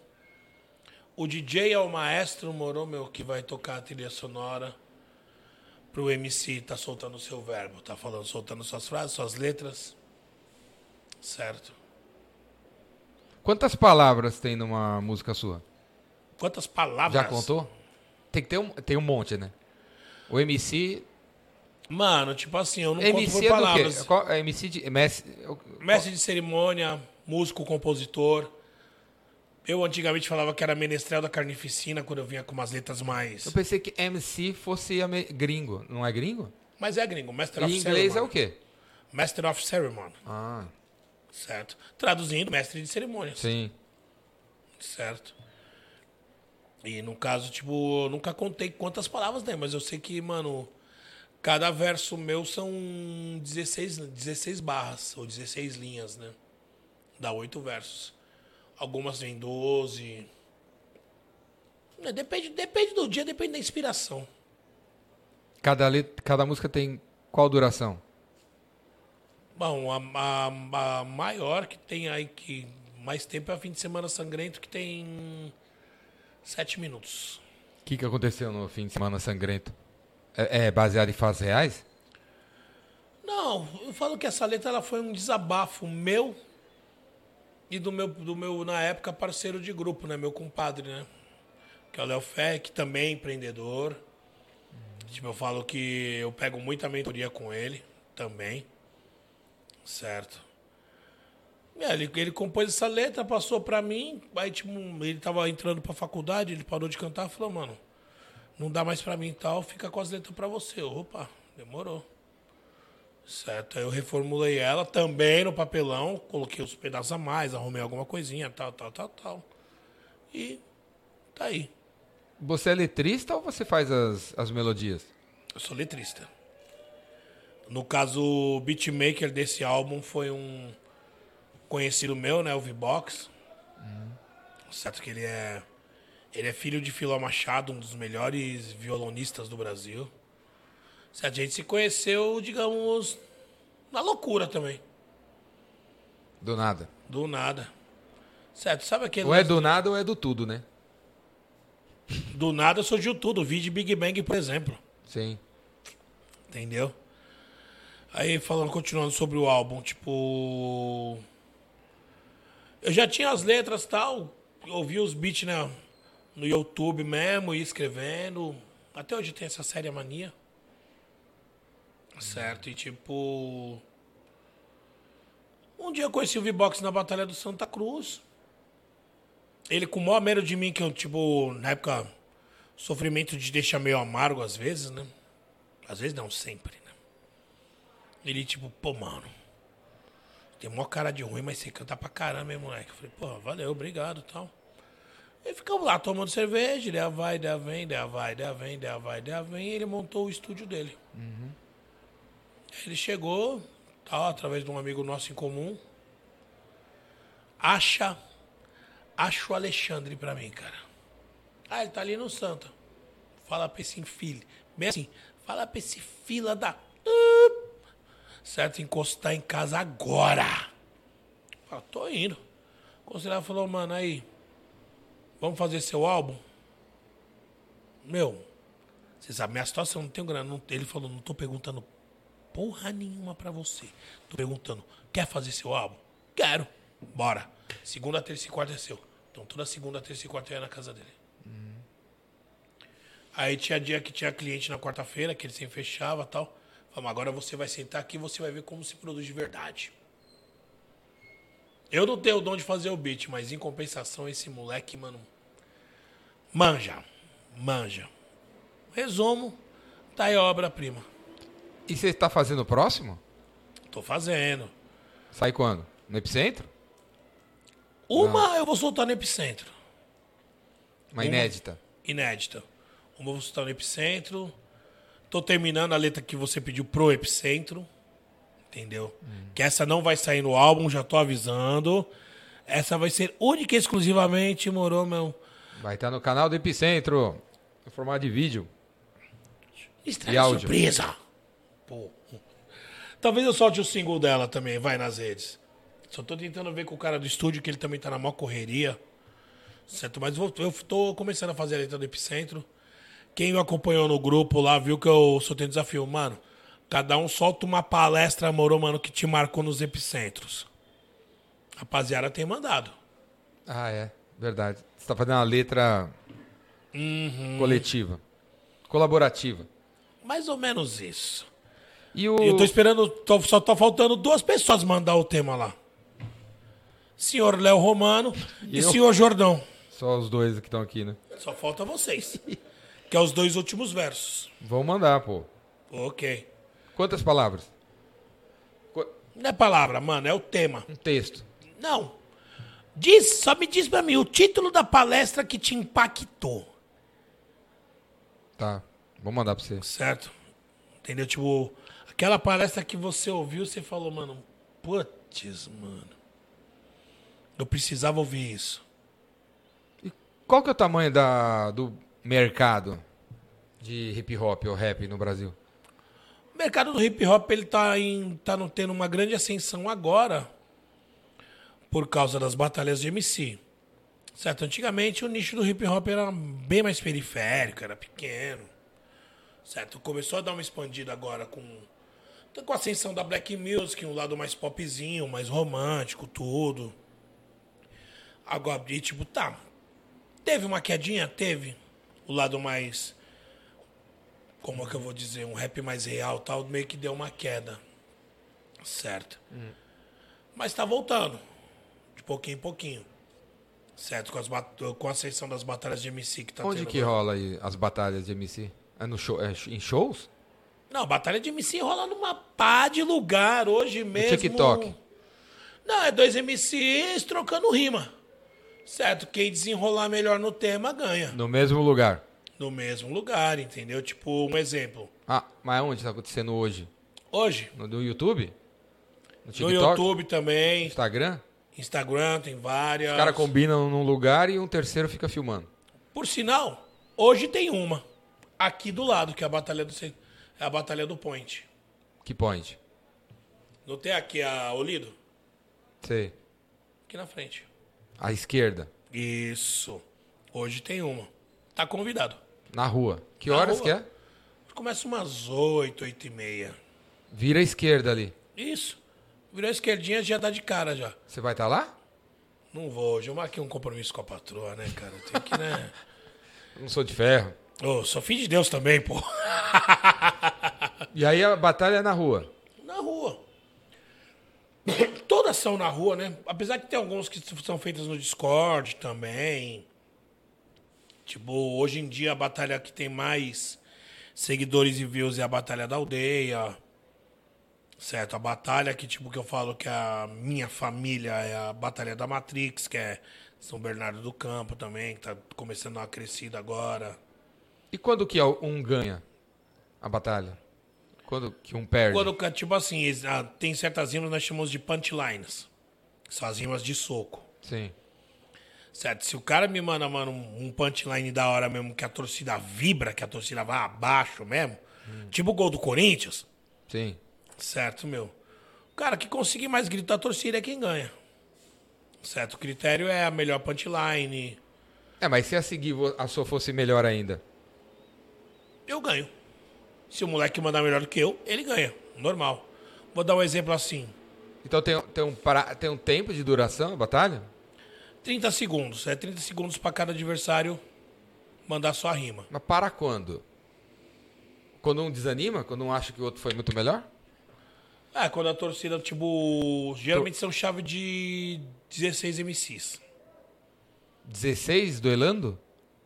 B: O DJ é o maestro, moro, meu, que vai tocar a trilha sonora pro MC tá soltando o seu verbo, tá falando, soltando suas frases, suas letras. Certo.
A: Quantas palavras tem numa música sua?
B: Quantas palavras?
A: Já contou? Tem que ter um, tem um monte, né? O MC.
B: Mano, tipo assim, eu não
A: MC
B: conto por
A: é
B: palavras.
A: Qual, é MC de. Mestre
B: de cerimônia, músico, compositor. Eu antigamente falava que era menestrel da carnificina quando eu vinha com umas letras mais.
A: eu pensei que MC fosse gringo. Não é gringo?
B: Mas é gringo, Master
A: Em
B: of
A: inglês é
B: Ceremony.
A: o quê?
B: Master of Ceremony,
A: Ah,
B: certo? Traduzindo, mestre de cerimônias,
A: sim.
B: certo? E no caso, tipo, nunca contei quantas palavras tem, mas eu sei que, mano, cada verso meu são 16, 16 barras, ou 16 linhas, né? Dá oito versos. Algumas vêm 12. É, Depende, depende do dia, depende da inspiração.
A: Cada, let- cada música tem qual duração?
B: Bom, a, a- a maior que tem aí que mais tempo é a Fim de Semana Sangrento, que tem sete minutos.
A: O que, que aconteceu no fim de semana sangrento? É, é baseado em fatos reais?
B: Não, eu falo que essa letra ela foi um desabafo meu e do meu, do meu na época, parceiro de grupo, né? Meu compadre, né? Que é o Léo Fé, que também é empreendedor. Tipo, eu falo que eu pego muita mentoria com ele também. Certo. É, ele, ele compôs essa letra, passou pra mim, aí tipo, ele tava entrando pra faculdade, ele parou de cantar, falou, mano, não dá mais pra mim e tal, fica com as letras pra você. Eu, Opa, demorou. Certo, aí eu reformulei ela também no papelão, coloquei os pedaços a mais, arrumei alguma coisinha, tal, tal, tal, tal. E tá aí.
A: Você é letrista ou você faz as, as melodias?
B: Eu sou letrista. No caso, o beatmaker desse álbum foi um conhecido meu, né? O V-Box. Certo que ele é. Ele é filho de Filó Machado, um dos melhores violonistas do Brasil. A gente se conheceu, digamos, na loucura também.
A: Do nada.
B: Do nada. Certo, sabe aquele.
A: Ou é do nada ou é do tudo, né?
B: Do nada surgiu tudo. Vi de Big Bang, por exemplo.
A: Sim.
B: Entendeu? Aí falando, continuando sobre o álbum, tipo. Eu já tinha as letras e tal, ouvi os beats né, no YouTube mesmo, ia escrevendo. Até hoje tem essa série Mania. Certo, e tipo. Um dia eu conheci o V-Box na Batalha do Santa Cruz. Ele com o maior medo de mim, que eu, tipo, na época, sofrimento de deixar meio amargo às vezes, né? Às vezes não, sempre, né? Ele, tipo, pô, mano. Tem mó cara de ruim, mas você canta pra caramba, hein, moleque? Eu falei, pô, valeu, obrigado tal. E ficamos lá tomando cerveja, ideia vai, ideia vem, ideia vai, ideia vem, ideia vai, ideia vem. E ele montou o estúdio dele. Ele chegou, tal, através de um amigo nosso em comum. Acha. Acha o Alexandre pra mim, cara. Ah, ele tá ali no Santa. Fala pra esse infile. Bem assim, fala pra esse fila da. Certo? Encostar em casa agora. Fala, tô indo. O conselheiro falou, mano, aí. Vamos fazer seu álbum? Meu, Você sabe, minha situação, não tenho grana. ele falou, não tô perguntando porra nenhuma pra você. Tô perguntando, quer fazer seu álbum? Quero. Bora. Segunda, terça e quarta é seu. Então toda segunda, terça e quarta eu ia na casa dele. Aí tinha dia que tinha cliente na quarta-feira, que ele sempre fechava tal. Falamos, agora você vai sentar aqui e você vai ver como se produz de verdade. Eu não tenho o dom de fazer o beat, mas em compensação, esse moleque, mano, manja. Manja. Resumo, tá aí a obra-prima.
A: E você tá fazendo o próximo?
B: Tô fazendo.
A: Sai quando? No Epicentro?
B: Uma eu vou soltar no Epicentro.
A: Uma inédita.
B: Inédita. Uma eu vou soltar no Epicentro. Tô terminando a letra que você pediu pro Epicentro. Entendeu? Que essa não vai sair no álbum, já tô avisando. Essa vai ser única e exclusivamente, moro, meu.
A: Vai estar no canal do Epicentro. No formato de vídeo.
B: Estraga
A: E áudio?
B: surpresa. Pô. Talvez eu solte o single dela também, vai nas redes. Só tô tentando ver com o cara do estúdio, que ele também tá na maior correria. Certo? Mas eu tô começando a fazer a letra do Epicentro. Quem me acompanhou no grupo lá viu que eu só tenho desafio. Mano, cada um solta uma palestra, moro, mano, que te marcou nos epicentros. Rapaziada tem mandado.
A: Ah, é. Verdade. Você tá fazendo uma letra coletiva. Colaborativa.
B: Mais ou menos isso.
A: E o.
B: E eu tô esperando, tô- só tá faltando duas pessoas mandar o tema lá. Senhor Léo Romano e,
A: eu?
B: senhor Jordão.
A: Só os dois que estão aqui, né?
B: Só falta vocês. que é os dois últimos versos.
A: Vão mandar, pô.
B: Ok.
A: Quantas palavras? Qu-
B: Não é palavra, mano, é o tema.
A: Um texto.
B: Não. Diz, só me diz pra mim o título da palestra que te impactou.
A: Tá. Vou mandar pra você.
B: Certo? Entendeu? Tipo, aquela palestra que você ouviu, você falou, mano, putz, mano. Eu precisava ouvir isso.
A: Qual que é o tamanho da, do mercado de hip hop ou rap no Brasil?
B: O mercado do hip hop ele tá, em, tá no- tendo uma grande ascensão agora por causa das batalhas de MC. Certo? Antigamente o nicho do hip hop era bem mais periférico, era pequeno. Certo? Começou a dar uma expandida agora com, com a ascensão da black music, um lado mais popzinho, mais romântico, tudo. Agora, e tipo, tá. Teve uma quedinha? Teve. O lado mais como é que eu vou dizer, um rap mais real tal, meio que deu uma queda. Certo. Mas tá voltando. De pouquinho em pouquinho. Certo? Com, as, com a ascensão das batalhas de MC que tá
A: Onde
B: tendo
A: que rola aí as batalhas de MC? É, no show, é em shows?
B: Não, batalha de MC rola numa pá de lugar hoje mesmo.
A: TikTok.
B: Não, é dois MCs trocando rima. Certo? Quem desenrolar melhor no tema ganha.
A: No mesmo lugar.
B: No mesmo lugar, entendeu? Tipo, um exemplo.
A: Ah, mas onde tá acontecendo hoje?
B: Hoje,
A: No, no YouTube? No
B: no
A: TikTok?
B: YouTube também,
A: Instagram?
B: Instagram, tem várias.
A: Os caras combinam num lugar e um terceiro fica filmando.
B: Por sinal, hoje tem uma. Aqui do lado, que é a Batalha do, é a Batalha do Point.
A: Que point?
B: Não tem aqui a Olido?
A: Sei.
B: Aqui na frente.
A: À esquerda.
B: Isso. Hoje tem uma. Tá convidado.
A: Na rua. Que
B: Na
A: horas
B: rua.
A: que é?
B: Começa umas 8, 8 e meia.
A: Vira à esquerda ali.
B: Isso. Virou a esquerdinha, já dá de cara já.
A: Você vai estar lá?
B: Não vou, hoje eu marquei um compromisso com a patroa, né, cara? Tem que, né?
A: Eu não sou de ferro.
B: Ô, sou filho de Deus também, pô.
A: E aí a batalha é na rua.
B: Na rua. Todas são na rua, né? Apesar que tem alguns que são feitas no Discord também. Tipo, hoje em dia a batalha que tem mais seguidores e views é a Batalha da Aldeia. Certo? A batalha que, tipo, que eu falo que a minha família é a Batalha da Matrix, que é São Bernardo do Campo também, que tá começando a crescida agora.
A: E quando que um ganha a batalha? Quando que um perde?
B: Quando, tipo assim, ah, tem certas rimas que nós chamamos de punchlines. São as rimas de soco.
A: Sim.
B: Certo? Se o cara me manda, mano, um punchline da hora mesmo, que a torcida vibra, que a torcida vai abaixo mesmo, tipo o gol do Corinthians,
A: Sim.
B: certo, meu? O cara que conseguir mais gritar a torcida é quem ganha. Certo? O critério é a melhor punchline.
A: É, mas se a seguir a sua fosse melhor ainda?
B: Eu ganho. Se o moleque mandar melhor do que eu, ele ganha. Normal. Vou dar um exemplo assim.
A: Então tem, tem, um, para- tem um tempo de duração a batalha?
B: 30 segundos. É 30 segundos pra cada adversário mandar sua rima.
A: Mas para quando? Quando um desanima? Quando um acha que o outro foi muito melhor?
B: É, quando a torcida, tipo. Geralmente são chave de 16 MCs.
A: 16 duelando?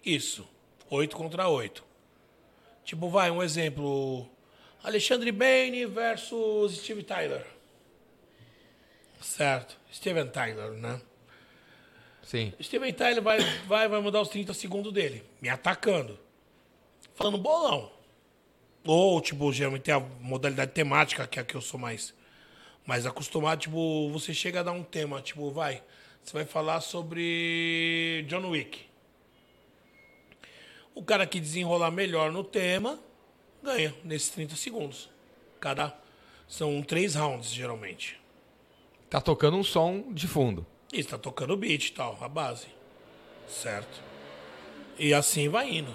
B: Isso. 8 contra 8. Tipo, vai, um exemplo. Alexandre Bane versus Steve Tyler. Certo. Steven Tyler, né?
A: Sim.
B: Steven Tyler vai, vai, vai mudar os 30 segundos dele. Me atacando. Falando bolão. Ou, tipo, geralmente tem a modalidade temática, que é a que eu sou mais, mais acostumado. Tipo, você chega a dar um tema, tipo, vai. Você vai falar sobre John Wick. O cara que desenrolar melhor no tema ganha nesses 30 segundos. Cada. São três rounds, geralmente.
A: Tá tocando um som de fundo.
B: Isso, tá tocando o beat e tal, a base. Certo. E assim vai indo.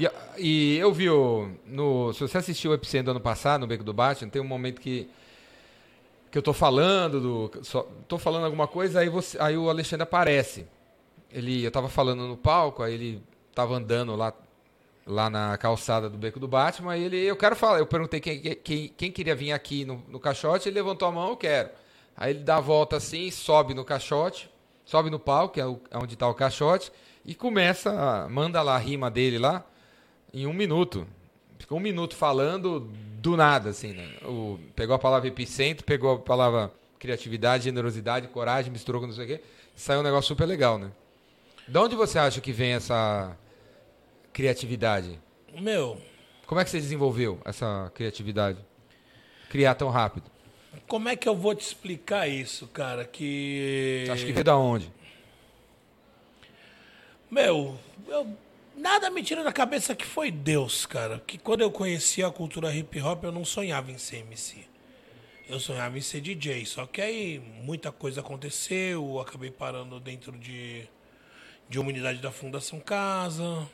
A: E, e eu vi o, no. Se você assistiu o Epicentro do ano passado, no Beco do Batman, tem um momento que. Que eu tô falando do. Só, tô falando alguma coisa, aí, você, aí o Alexandre aparece. Ele, eu tava falando no palco, aí ele tava andando lá, lá na calçada do Beco do Batman, aí ele, eu quero falar. Eu perguntei quem, quem, quem queria vir aqui no, no caixote, ele levantou a mão, eu quero. Aí ele dá a volta assim, sobe no caixote, sobe no palco, que é o- é onde tá o caixote, e começa, a- manda lá a rima dele lá, em um minuto. Ficou um minuto falando do nada, assim, né? O, pegou a palavra epicentro, pegou a palavra criatividade, generosidade, coragem, misturou com não sei o quê. Saiu um negócio super legal, né? De onde você acha que vem essa criatividade?
B: Meu,
A: Como é que você desenvolveu essa criatividade? Criar tão rápido?
B: como é que eu vou te explicar isso, cara? Que.
A: Acha que veio da onde?
B: Meu, eu- nada me tira da cabeça que foi Deus, cara. Que quando eu conheci a cultura hip hop, eu não sonhava em ser MC. Eu sonhava em ser DJ. Só que aí muita coisa aconteceu, eu acabei parando dentro de, de uma unidade da Fundação Casa.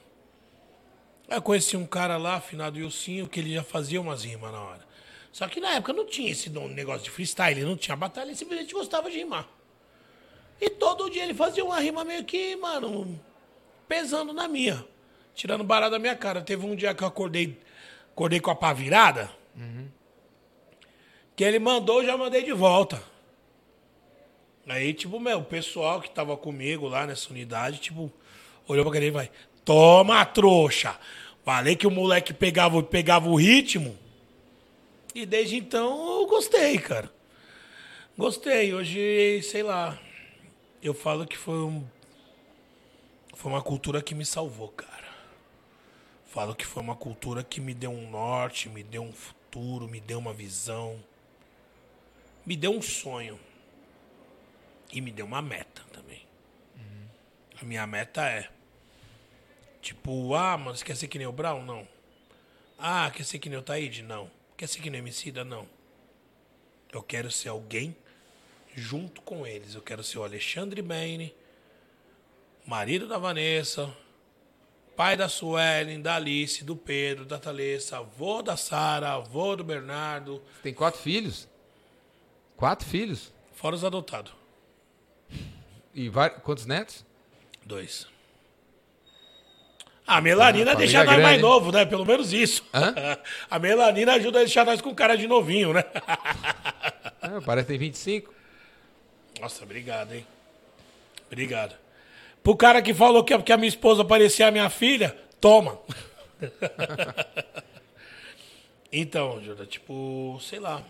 B: Aí eu conheci um cara lá, afinado Ilcinho, que ele já fazia umas rimas na hora. Só que na época não tinha esse negócio de freestyle, não tinha batalha, ele simplesmente gostava de rimar. E todo dia ele fazia uma rima meio que, mano, pesando na minha. Tirando barato da minha cara. Teve um dia que eu acordei, acordei com a pá virada. Que ele mandou, eu já mandei de volta. Aí, tipo, meu, o pessoal que tava comigo lá nessa unidade, tipo, olhou pra ele e vai, toma, trouxa. Falei que o moleque pegava, pegava o ritmo. E desde então eu gostei, cara. Gostei. Hoje, sei lá. Eu falo que foi um. Foi uma cultura que me salvou, cara. Falo que foi uma cultura que me deu um norte, me deu um futuro, me deu uma visão. Me deu um sonho. E me deu uma meta também. A minha meta é. Tipo, ah, mano, você quer ser que nem o Brown? Não. Ah, quer ser que nem o Taíde? Não. Quer ser que nem o Emicida? Não. Eu quero ser alguém junto com eles. Eu quero ser o Alexandre Bane, marido da Vanessa, pai da Suelen, da Alice, do Pedro, da Thalessa, avô da Sara, avô do Bernardo,
A: Você tem quatro filhos? Quatro filhos?
B: fora os adotados.
A: E vai- quantos netos?
B: Dois. A melanina
A: Ah,
B: deixa nós mais
A: grande.
B: novo, né? Pelo menos isso.
A: Hã?
B: A melanina ajuda a deixar nós com cara de novinho, né?
A: Ah, parece que tem 25.
B: Nossa, obrigado, hein? Obrigado. Pro cara que falou que, que a minha esposa parecia a minha filha, toma. então, Júlia, tipo, sei lá.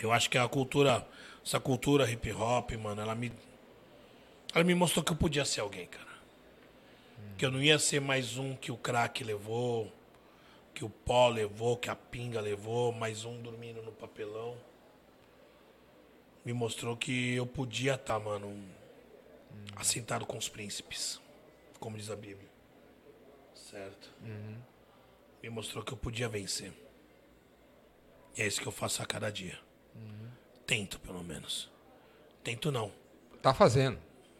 B: Eu acho que a cultura, essa cultura hip hop, mano, ela me. Ela me mostrou que eu podia ser alguém, cara. Que eu não ia ser mais um que o crack levou, que o pó levou, que a pinga levou, mais um dormindo no papelão me mostrou que eu podia estar, mano, assentado com os príncipes, como diz a Bíblia. Certo? Me mostrou que eu podia vencer. E é isso que eu faço a cada dia. Tento, pelo menos. Tento não,
A: Tá fazendo.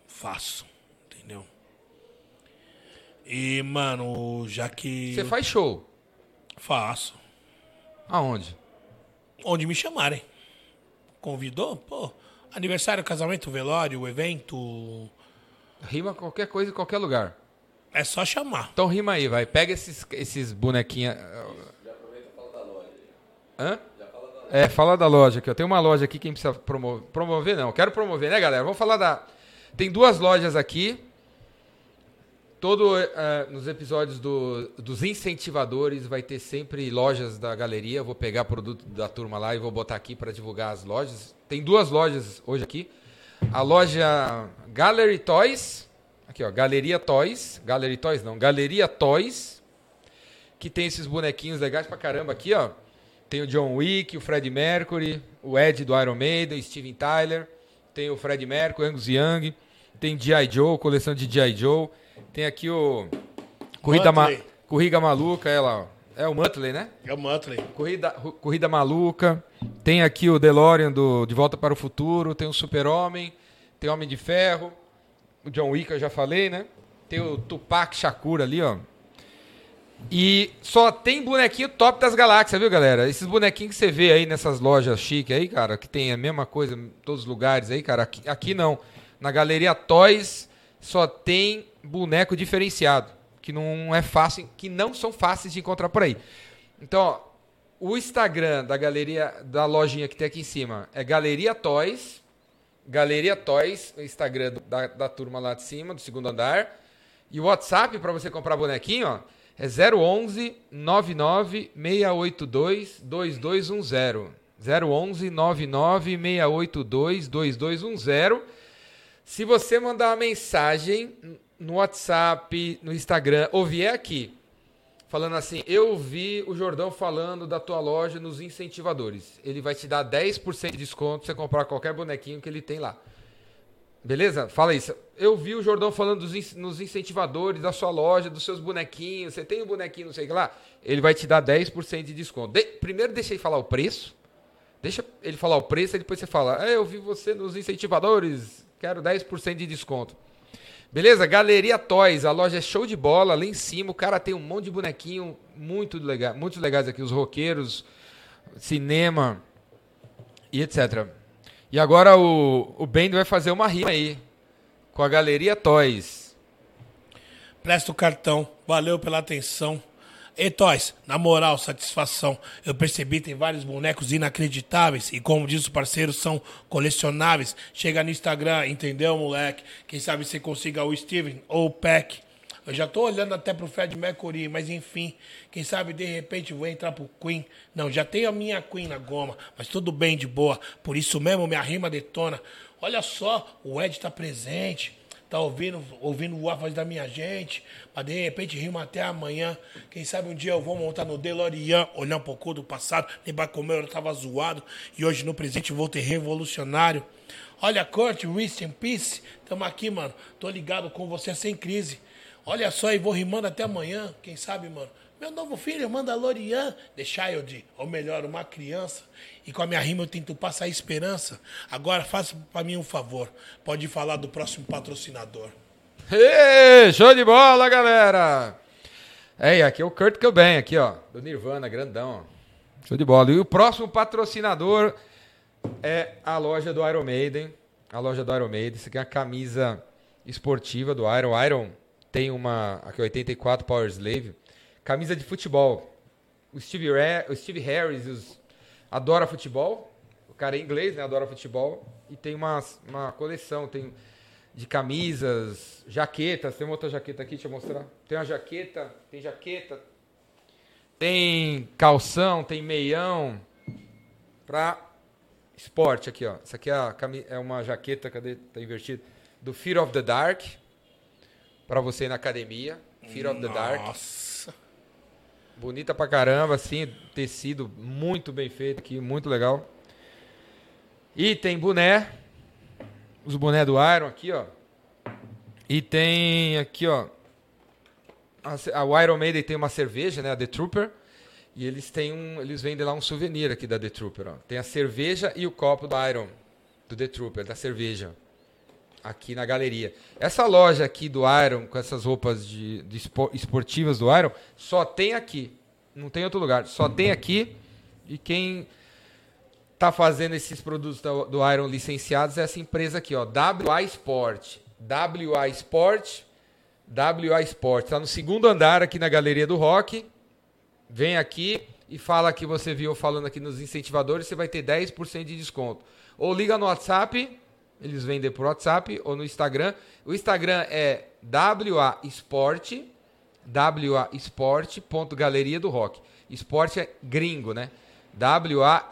B: Faço. Entendeu? E, mano, já que.
A: Você faz show.
B: Faço.
A: Aonde?
B: Onde me chamarem. Convidou? Pô, aniversário, casamento, velório, evento.
A: Rima qualquer coisa em qualquer lugar.
B: É só chamar.
A: Então rima aí, vai. Pega esses, esses bonequinhos. Hã? É, fala da loja aqui. Eu tenho uma loja aqui, quem precisa promover. Promover não, quero promover, né, galera? Vamos falar da. Tem duas lojas aqui. Todo eh, nos episódios do- dos incentivadores vai ter sempre lojas da galeria. Vou pegar produto da turma lá e vou botar aqui para divulgar as lojas. Tem duas lojas hoje aqui. A loja Gallery Toys, aqui ó, Galeria Toys, Gallery Toys não, Galeria Toys, que tem esses bonequinhos legais pra caramba aqui, ó. Tem o John Wick, o Fred Mercury, o Ed do Iron Maiden, Steven Tyler, tem o Fred Mercury, Angus Young, tem G.I. Joe, coleção de G.I. Joe, tem aqui o Corrida, Ma. Corrida Maluca, ela, é o Muttley, né?
B: É o Muttley.
A: Corrida, Corrida Maluca. Tem aqui o DeLorean do De Volta para o Futuro. Tem o Super-Homem. Tem o Homem de Ferro. O John Wick, eu já falei, né? Tem o Tupac Shakur ali, ó. E só tem bonequinho top das galáxias, viu, galera? Esses bonequinhos que você vê aí nessas lojas chiques aí, cara, que tem a mesma coisa em todos os lugares aí, cara. Aqui, aqui não. Na Galeria Toys só tem boneco diferenciado. Que não é fácil, que não são fáceis de encontrar por aí. Então, ó, o Instagram da galeria, da lojinha que tem aqui em cima é Galeria Toys. Galeria Toys, o Instagram da, da turma lá de cima, do segundo andar. E o WhatsApp para você comprar bonequinho, ó, é 011 99 682 2210. 011 99 682 2210. Se você mandar uma mensagem no WhatsApp, no Instagram, ou vier aqui, falando assim, eu vi o Jordão falando da tua loja nos incentivadores. Ele vai te dar 10% de desconto pra você comprar qualquer bonequinho que ele tem lá. Beleza? Fala isso. Eu vi o Jordão falando dos, nos incentivadores da sua loja, dos seus bonequinhos. Você tem um bonequinho, não sei o que lá. Ele vai te dar 10% de desconto. De- primeiro deixa ele falar o preço. Deixa ele falar o preço e depois você fala, ah, eu vi você nos incentivadores, quero 10% de desconto. Beleza? Galeria Toys, a loja é show de bola, lá em cima, o cara tem um monte de bonequinho muito legal, muito legais aqui, os roqueiros, cinema e etc. E agora o, o Bendo vai fazer uma rima aí, com a Galeria Toys.
B: Presta o cartão. Valeu pela atenção. E Toys, na moral, satisfação. Eu percebi tem vários bonecos inacreditáveis e como diz o parceiro, são colecionáveis. Chega no Instagram, entendeu, moleque? Quem sabe você consiga o Steven ou o Peck. Eu já tô olhando até pro Fred Mercury, mas enfim, quem sabe de repente vou entrar pro Queen. Não, já tenho a minha Queen na goma, mas tudo bem de boa. Por isso mesmo minha rima detona. Olha só, o Ed tá presente tá ouvindo, ouvindo a voz da minha gente, mas de repente rima até amanhã. Quem sabe um dia eu vou montar no DeLorean, olhar um pouco do passado, lembrar como eu tava zoado e hoje no presente vou ter revolucionário. Olha, Kurt, rest in peace, tamo aqui, mano. Tô ligado com você sem crise. Olha só, e vou rimando até amanhã, quem sabe, mano. Meu novo filho, Mandalorian, The Child, ou melhor, uma criança. E com a minha rima eu tento passar esperança. Agora faça pra mim um favor. Pode falar do próximo patrocinador.
A: Show de bola, galera! É, aqui é o Kurt Cobain, aqui, ó, do Nirvana, grandão. Show de bola. E o próximo patrocinador é a loja do Iron Maiden. A loja do Iron Maiden. Isso aqui é a camisa esportiva do Iron. O Iron tem uma, aqui 84 Power Slave, camisa de futebol. O Steve, Ra- o Steve Harris os- adora futebol. O cara é inglês, né? Adora futebol. E tem uma, uma coleção, tem de camisas, jaquetas. Tem uma outra jaqueta aqui, deixa eu mostrar. Tem uma jaqueta, tem jaqueta, tem calção, tem meião pra esporte aqui, ó. Essa aqui é, a é uma jaqueta, cadê? Tá invertido. Do Fear of the Dark. Pra você ir na academia. Fear of the Dark. Bonita pra caramba, assim, tecido muito bem feito aqui, muito legal. E tem boné, os boné do Iron aqui, ó. E tem aqui, ó, a o Iron Maiden tem uma cerveja, né, a The Trooper. E eles têm um, eles vendem lá um souvenir aqui da The Trooper, ó. Tem a cerveja e o copo do Iron, do The Trooper, da cerveja. Aqui na galeria. Essa loja aqui do Iron, com essas roupas de, de espo- esportivas do Iron, só tem aqui. Não tem outro lugar. Só tem aqui. E quem tá fazendo esses produtos do, do Iron licenciados é essa empresa aqui, ó. WA Sport. WA Sport. WA Sport. Tá no segundo andar aqui na Galeria do Rock. Vem aqui e fala que você viu falando aqui nos incentivadores, você vai ter 10% de desconto. Ou liga no WhatsApp, eles vendem por WhatsApp, ou no Instagram. O Instagram é WA Sport, WA Sport, ponto Galeria do Rock. Esporte é gringo, né? W-A-S-P-O-R-T,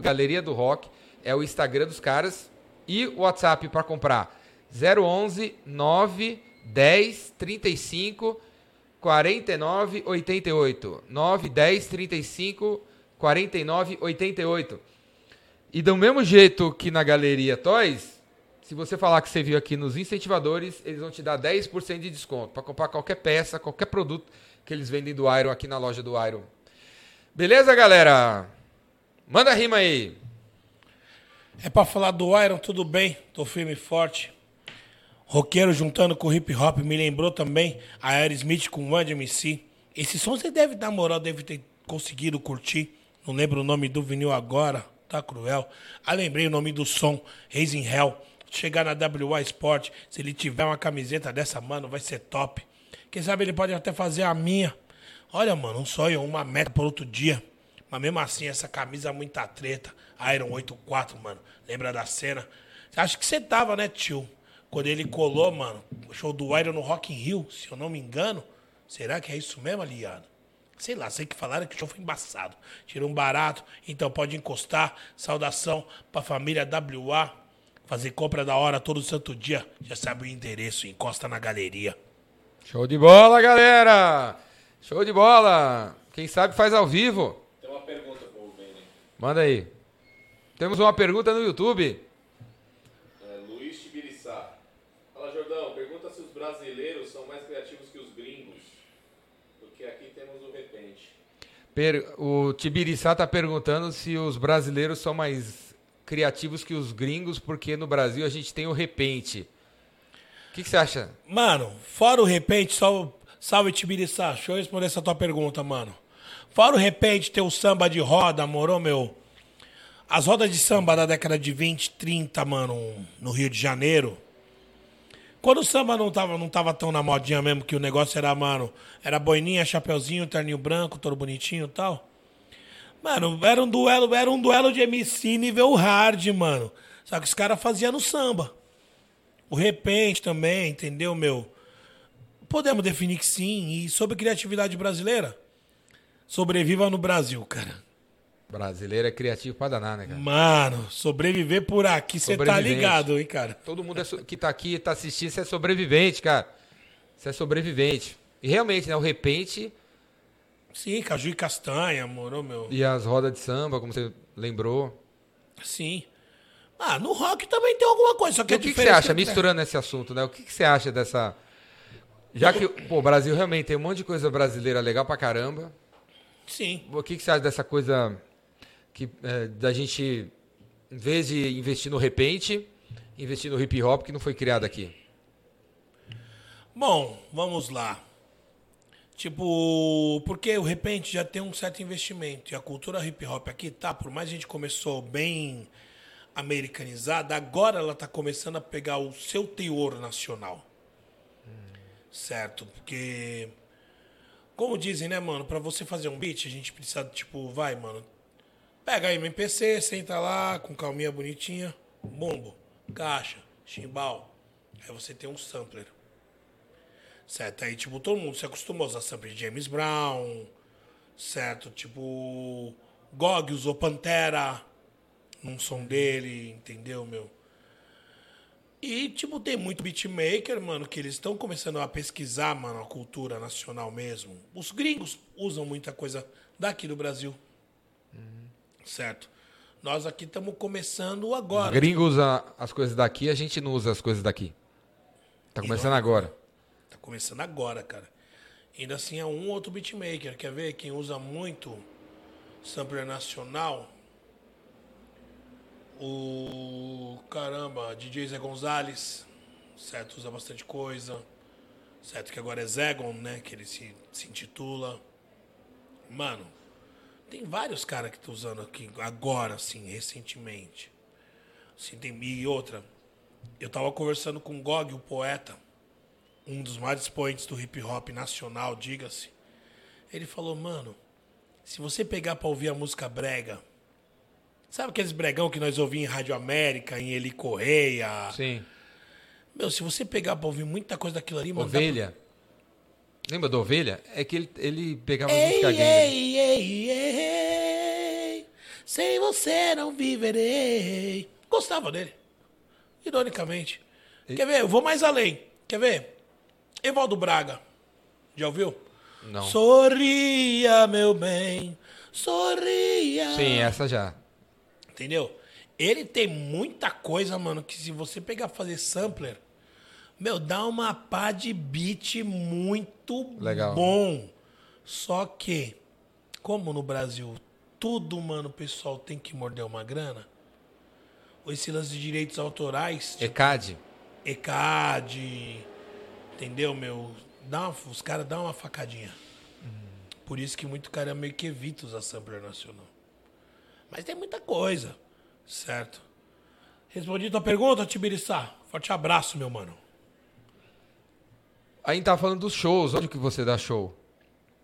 A: Galeria do Rock. É o Instagram dos caras. E o WhatsApp para comprar 011 9 10 35 49 88. 9 10 35 49 88. E do mesmo jeito que na Galeria Toys, se você falar que você viu aqui nos incentivadores, eles vão te dar 10% de desconto para comprar qualquer peça, qualquer produto que eles vendem do Iron aqui na loja do Iron. Beleza, galera? Manda a rima aí.
B: É pra falar do Iron, tudo bem, tô firme e forte. Roqueiro juntando com hip hop, me lembrou também a Aerosmith com One MC. Esse som você deve dar moral, deve ter conseguido curtir. Não lembro o nome do vinil agora, tá cruel. Ah, lembrei o nome do som, Raising Hell. Chegar na WA Sport, se ele tiver uma camiseta dessa, mano, vai ser top. Quem sabe ele pode até fazer a minha. Olha, mano, um sonho, uma meta por outro dia. Mas mesmo assim, essa camisa é muita treta. Iron 84, mano. Lembra da cena? Acho que você tava, né, tio? Quando ele colou, mano, o show do Iron no Rock in Rio, se eu não me engano. Será que é isso mesmo, aliado? Sei lá, sei que falaram que o show foi embaçado. Tirou um barato, então pode encostar. Saudação pra família WA. Fazer compra da hora todo santo dia. Já sabe o endereço, encosta na galeria.
A: Show de bola, galera! Show de bola! Quem sabe faz ao vivo.
C: Tem uma pergunta pro.
A: Manda aí. Temos uma pergunta no YouTube.
C: É, Luiz Tibiriçá. Fala, Jordão. Pergunta se os brasileiros são mais criativos que os gringos. Porque aqui temos o repente.
A: Per- O Tibiriçá tá perguntando se os brasileiros são mais criativos que os gringos, porque no Brasil a gente tem o repente. O que, que você acha?
B: Mano, fora o repente, só salve Tibiriçá. Deixa eu responder essa tua pergunta, mano. Fora o repente ter o samba de roda, moro, meu? As rodas de samba da década de 20, 30, mano, no Rio de Janeiro. Quando o samba não tava, não tava tão na modinha mesmo, que o negócio era, mano, era boininha, chapeuzinho, terninho branco, todo bonitinho e tal. Mano, era um duelo, era um duelo de MC nível hard, mano. Só que os caras faziam no samba. O repente também, entendeu, meu? Podemos definir que sim. E sobre criatividade brasileira? Sobreviva no Brasil, cara.
A: Brasileiro é criativo pra danar, né, cara?
B: Mano, sobreviver por aqui, você tá ligado, hein, cara?
A: Todo mundo é so- que tá aqui, tá assistindo, você é sobrevivente, cara. Você é sobrevivente. E realmente, né, o repente
B: Sim, caju e castanha, moro, meu?
A: e as rodas de samba, como você lembrou.
B: Sim. Ah, no rock também tem alguma coisa, só que
A: E
B: a
A: o que, que você acha,
B: é-
A: misturando esse assunto, né? O que, que você acha dessa. Já que pô, o Brasil realmente tem um monte de coisa brasileira legal pra caramba.
B: Sim.
A: O que, que você acha dessa coisa que é, da gente, em vez de investir no repente, investir no hip hop que não foi criado aqui?
B: Bom, vamos lá. Tipo, porque o repente já tem um certo investimento. E a cultura hip hop aqui tá, por mais a gente começou bem americanizada, agora ela tá começando a pegar o seu teor nacional. Certo? Porque como dizem, né, mano, pra você fazer um beat, a gente precisa, tipo, vai, mano, pega a MPC, senta lá, com calminha bonitinha, bombo, caixa, chimbal. Aí você tem um sampler. Certo? Aí, tipo, todo mundo se acostumou a usar sampler de James Brown, certo? Tipo, Gog usou Pantera num som dele, entendeu, meu? E, tipo, tem muito beatmaker, mano, que eles estão começando a pesquisar, mano, a cultura nacional mesmo. Os gringos usam muita coisa daqui do Brasil. Certo? Nós aqui estamos começando agora.
A: Gringo usa as coisas daqui, a gente não usa as coisas daqui. Tá começando agora.
B: Tá começando agora, cara. Ainda assim é um outro beatmaker. Quer ver quem usa muito sampler nacional? O caramba, DJ Zé Gonzalez, certo? Usa bastante coisa. Certo que agora é Zegon, né? Que ele se, se intitula. Mano, tem vários caras que estão usando aqui agora, assim, recentemente. Assim, tem, e outra, eu tava conversando com o Gog, o poeta, um dos mais expoentes do hip hop nacional, diga-se. Ele falou, mano, se você pegar pra ouvir a música brega, sabe aqueles bregão que nós ouvimos em Rádio América, em Eli Correia?
A: Sim.
B: Meu, se você pegar pra ouvir muita coisa daquilo ali, mano. dá pra-
A: Ovelha. Lembra da ovelha? É que ele, ele pegava
B: Ei,
A: música gringa.
B: ei, ei, ei, sem você não viverei. Gostava dele. Ironicamente. Quer ver? Eu vou mais além. Quer ver? Evaldo Braga. Já ouviu?
A: Não.
B: Sorria, meu bem. Sorria.
A: Sim, essa já.
B: Entendeu? Ele tem muita coisa, mano, que se você pegar fazer sampler, meu, dá uma pá de beat muito
A: Legal.
B: bom. Só que, como no Brasil tudo, mano, o pessoal tem que morder uma grana, esse lance de direitos autorais, tipo,
A: ECAD.
B: ECAD, entendeu, meu? Dá uma- os caras dão uma facadinha. Por isso que muito cara meio que evita usar sampler nacional. Mas tem muita coisa, certo? Respondi tua pergunta, Tibiriçá. Forte abraço, meu mano.
A: A gente tava falando dos shows. Onde que você dá show?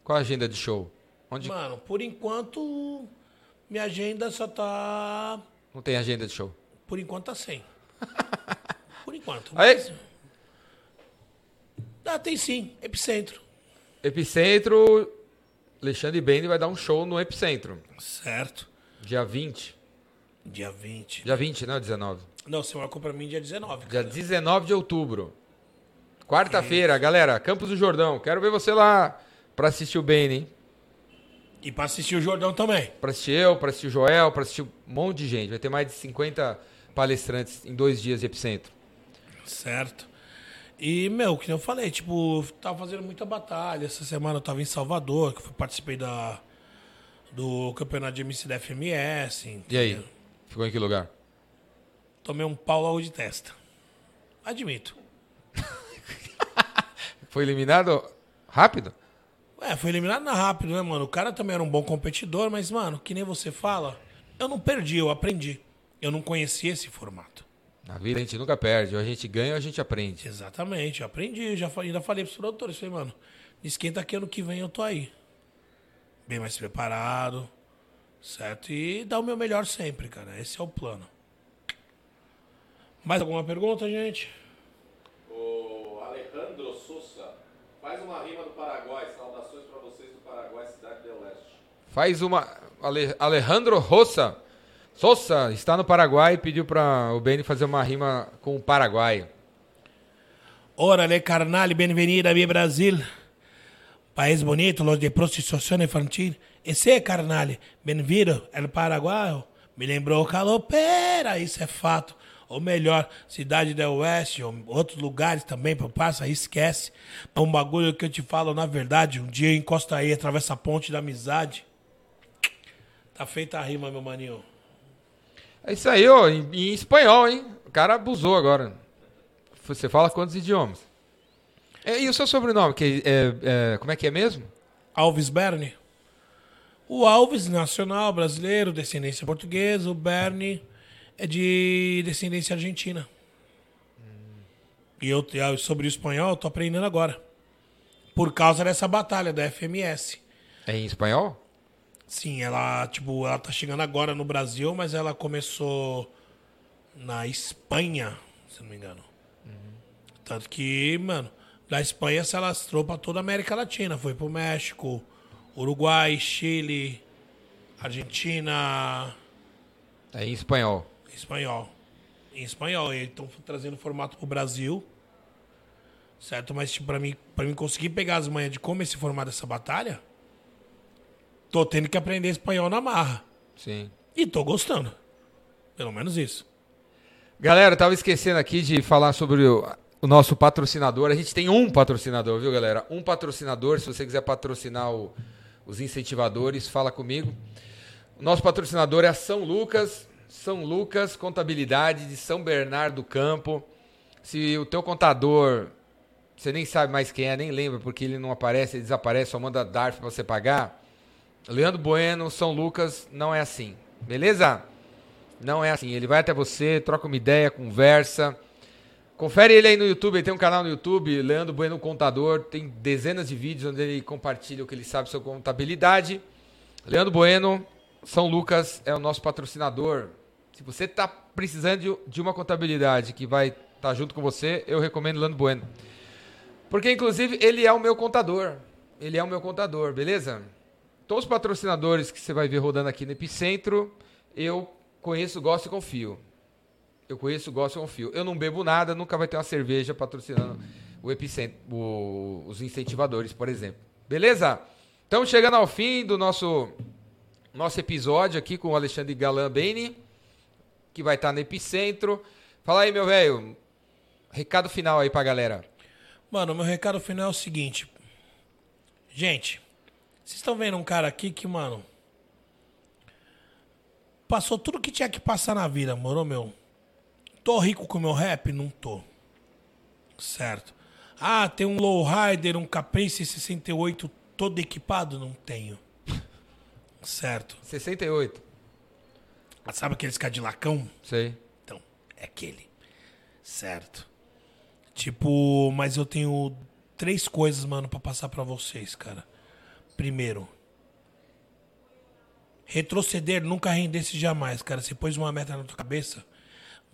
A: Qual a agenda de show? Onde
B: Mano, por enquanto, minha agenda só tá.
A: não tem agenda de show?
B: Por enquanto tá sem. Por enquanto.
A: Aí.
B: Mas... Ah, tem sim. Epicentro.
A: Epicentro. Alexandre Bender vai dar um show no Epicentro.
B: Certo.
A: Dia 20.
B: Dia 20.
A: Dia 20, não, 19.
B: Não, você marcou pra mim dia 19.
A: Dia
B: cara.
A: 19 de outubro. Quarta-feira, galera. Campos do Jordão. Quero ver você lá pra assistir o Bane, hein?
B: E pra assistir o Jordão também.
A: Pra assistir eu, pra assistir o Joel, pra assistir um monte de gente. Vai ter mais de 50 palestrantes em dois dias de Epicentro.
B: Certo. E, meu, que eu falei, tipo, tava fazendo muita batalha. Essa semana eu tava em Salvador, que eu participei da, do campeonato de MC da FMS.
A: E aí?
B: entendeu?
A: Ficou em que lugar?
B: Tomei um pau logo de testa. Admito.
A: Foi eliminado rápido?
B: É, foi eliminado na rápido, né, mano? O cara também era um bom competidor, mas, mano, que nem você fala, eu não perdi, eu aprendi. Eu não conhecia esse formato.
A: Na vida a gente nunca perde. Ou a gente ganha ou a gente aprende.
B: Exatamente, eu aprendi. Já ainda falei pros produtores, falei, mano, esquenta que ano que vem eu tô aí. Bem mais preparado, certo? E dar o meu melhor sempre, cara. Esse é o plano. Mais alguma pergunta, gente?
C: O Alejandro Souza faz uma rima do Paraguai. Saudações pra vocês do Paraguai, cidade del Leste.
A: Faz uma. Ale- Alejandro Rosa. Sosa está no Paraguai e pediu para o Beni fazer uma rima com o Paraguai.
B: Órale, carnal, bienvenida a mi Brasil. País bonito, los de prostitución infantil. Esse, carnal, bem-vindo al Paraguai. Me lembrou Calopera, isso é fato. Ou melhor, Cidade del Oeste, ou outros lugares também, passa, esquece. É um bagulho que eu te falo, na verdade, um dia eu encosto aí, atravessa a ponte da amizade. Tá feita a rima, meu maninho.
A: É isso aí, ó, em, em espanhol, hein? O cara abusou agora. Você fala quantos idiomas? É, e o seu sobrenome? Que, é, é, como é que é mesmo?
B: Alves Berni. O Alves, nacional, brasileiro, descendência portuguesa. O Berni é de descendência argentina. E eu, eu, sobre o espanhol, eu tô aprendendo agora. Por causa dessa batalha da FMS.
A: É em espanhol?
B: Sim, ela, tipo, ela tá chegando agora no Brasil, mas ela começou na Espanha, se não me engano. Tanto que, mano, da Espanha se alastrou pra toda a América Latina. Foi pro México, Uruguai, Chile, Argentina,
A: É em espanhol.
B: espanhol. Em espanhol. E estão trazendo o formato pro Brasil. Certo? Mas, tipo, pra mim, pra mim conseguir pegar as manhas de como esse formato dessa batalha, tô tendo que aprender espanhol na marra.
A: Sim.
B: E tô gostando. Pelo menos isso.
A: Galera, eu tava esquecendo aqui de falar sobre o, o nosso patrocinador. A gente tem um patrocinador, viu, galera? Um patrocinador. Se você quiser patrocinar o- os incentivadores, fala comigo. O nosso patrocinador é a São Lucas. São Lucas Contabilidade de São Bernardo do Campo. Se o teu contador, você nem sabe mais quem é, nem lembra porque ele não aparece, ele desaparece, só manda DARF para você pagar. Leandro Bueno, São Lucas, não é assim. Beleza? Não é assim. Ele vai até você, troca uma ideia, conversa. Confere ele aí no YouTube, ele tem um canal no YouTube, Leandro Bueno Contador, tem dezenas de vídeos onde ele compartilha o que ele sabe sobre contabilidade. Leandro Bueno, São Lucas é o nosso patrocinador. Se você está precisando de uma contabilidade que vai estar tá junto com você, eu recomendo Leandro Bueno. Porque, inclusive, ele é o meu contador. Ele é o meu contador, beleza? Todos os patrocinadores que você vai ver rodando aqui no Epicentro, eu conheço, gosto e confio. Eu conheço, gosto e confio. Eu não bebo nada, nunca vai ter uma cerveja patrocinando o Epicentro, o, os incentivadores, por exemplo. Beleza? Estamos chegando ao fim do nosso, nosso episódio aqui com o Alexandre Galan Bene, que vai estar no Epicentro. Fala aí, meu velho. Recado final aí pra galera.
B: Mano, meu recado final é o seguinte. Gente, vocês estão vendo um cara aqui que, mano, passou tudo que tinha que passar na vida, moro, meu? Tô rico com o meu rap? Não tô. Certo. Ah, tem um lowrider, um Caprice 68 todo equipado? Não tenho. Certo.
A: 68.
B: Sabe aqueles Cadillacão?
A: Sei.
B: Então, é aquele. Certo. Tipo, mas eu tenho três coisas, mano, para passar para vocês, cara. Primeiro, retroceder nunca render-se jamais, cara. Você pôs uma meta na tua cabeça,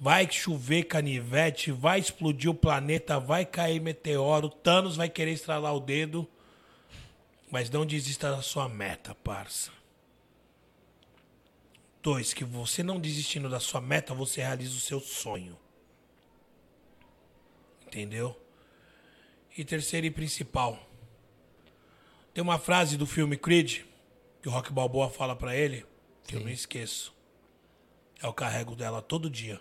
B: vai chover canivete, vai explodir o planeta, vai cair meteoro, Thanos vai querer estralar o dedo, mas não desista da sua meta, parça. Dois, que você não desistindo da sua meta, você realiza o seu sonho. Entendeu? E terceiro e principal, tem uma frase do filme Creed que o Rock Balboa fala para ele, que Sim. eu não esqueço. Eu carrego dela todo dia.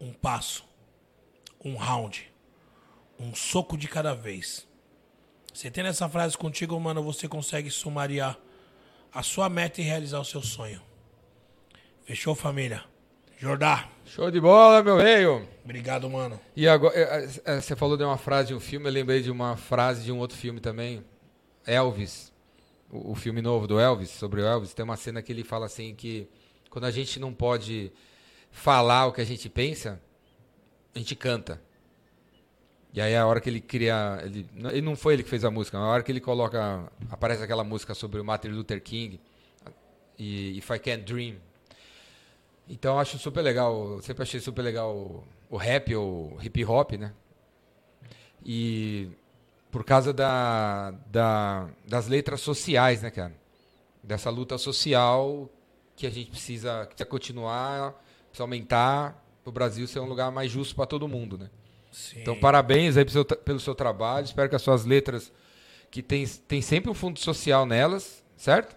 B: Um passo, um round, um soco de cada vez. Você tendo essa frase contigo, mano, você consegue sumariar a sua meta e realizar o seu sonho. Fechou, família? Jordá.
A: Show de bola, meu velho.
B: Obrigado, mano.
A: E agora, é, é, você falou de uma frase de um filme, eu lembrei de uma frase de um outro filme também. Elvis, o, o, filme novo do Elvis, sobre o Elvis, tem uma cena que ele fala assim que quando a gente não pode falar o que a gente pensa, a gente canta. E aí a hora que ele cria, ele, ele não foi ele que fez a música, a hora que ele coloca, aparece aquela música sobre o Martin Luther King e If I Can Dream. Então acho super legal, sempre achei super legal o, o rap ou hip hop, né? E por causa da, da, das letras sociais, né, cara? Dessa luta social que a gente precisa, precisa continuar, precisa aumentar o Brasil ser um lugar mais justo para todo mundo, né? Sim. Então, parabéns aí pelo seu, pelo seu trabalho. Espero que as suas letras, que tem, tem sempre um fundo social nelas, certo?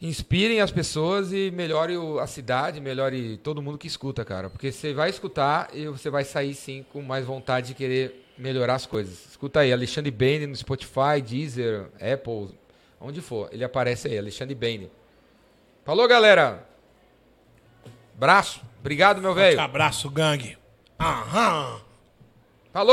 A: Inspirem as pessoas e melhore a cidade, melhore todo mundo que escuta, cara. Porque você vai escutar e você vai sair, sim, com mais vontade de querer melhorar as coisas. Escuta aí, Alexandre Bane no Spotify, Deezer, Apple, onde for. Ele aparece aí, Alexandre Bane. Falou, galera. Braço. Obrigado, meu velho.
B: Abraço, gangue. Aham.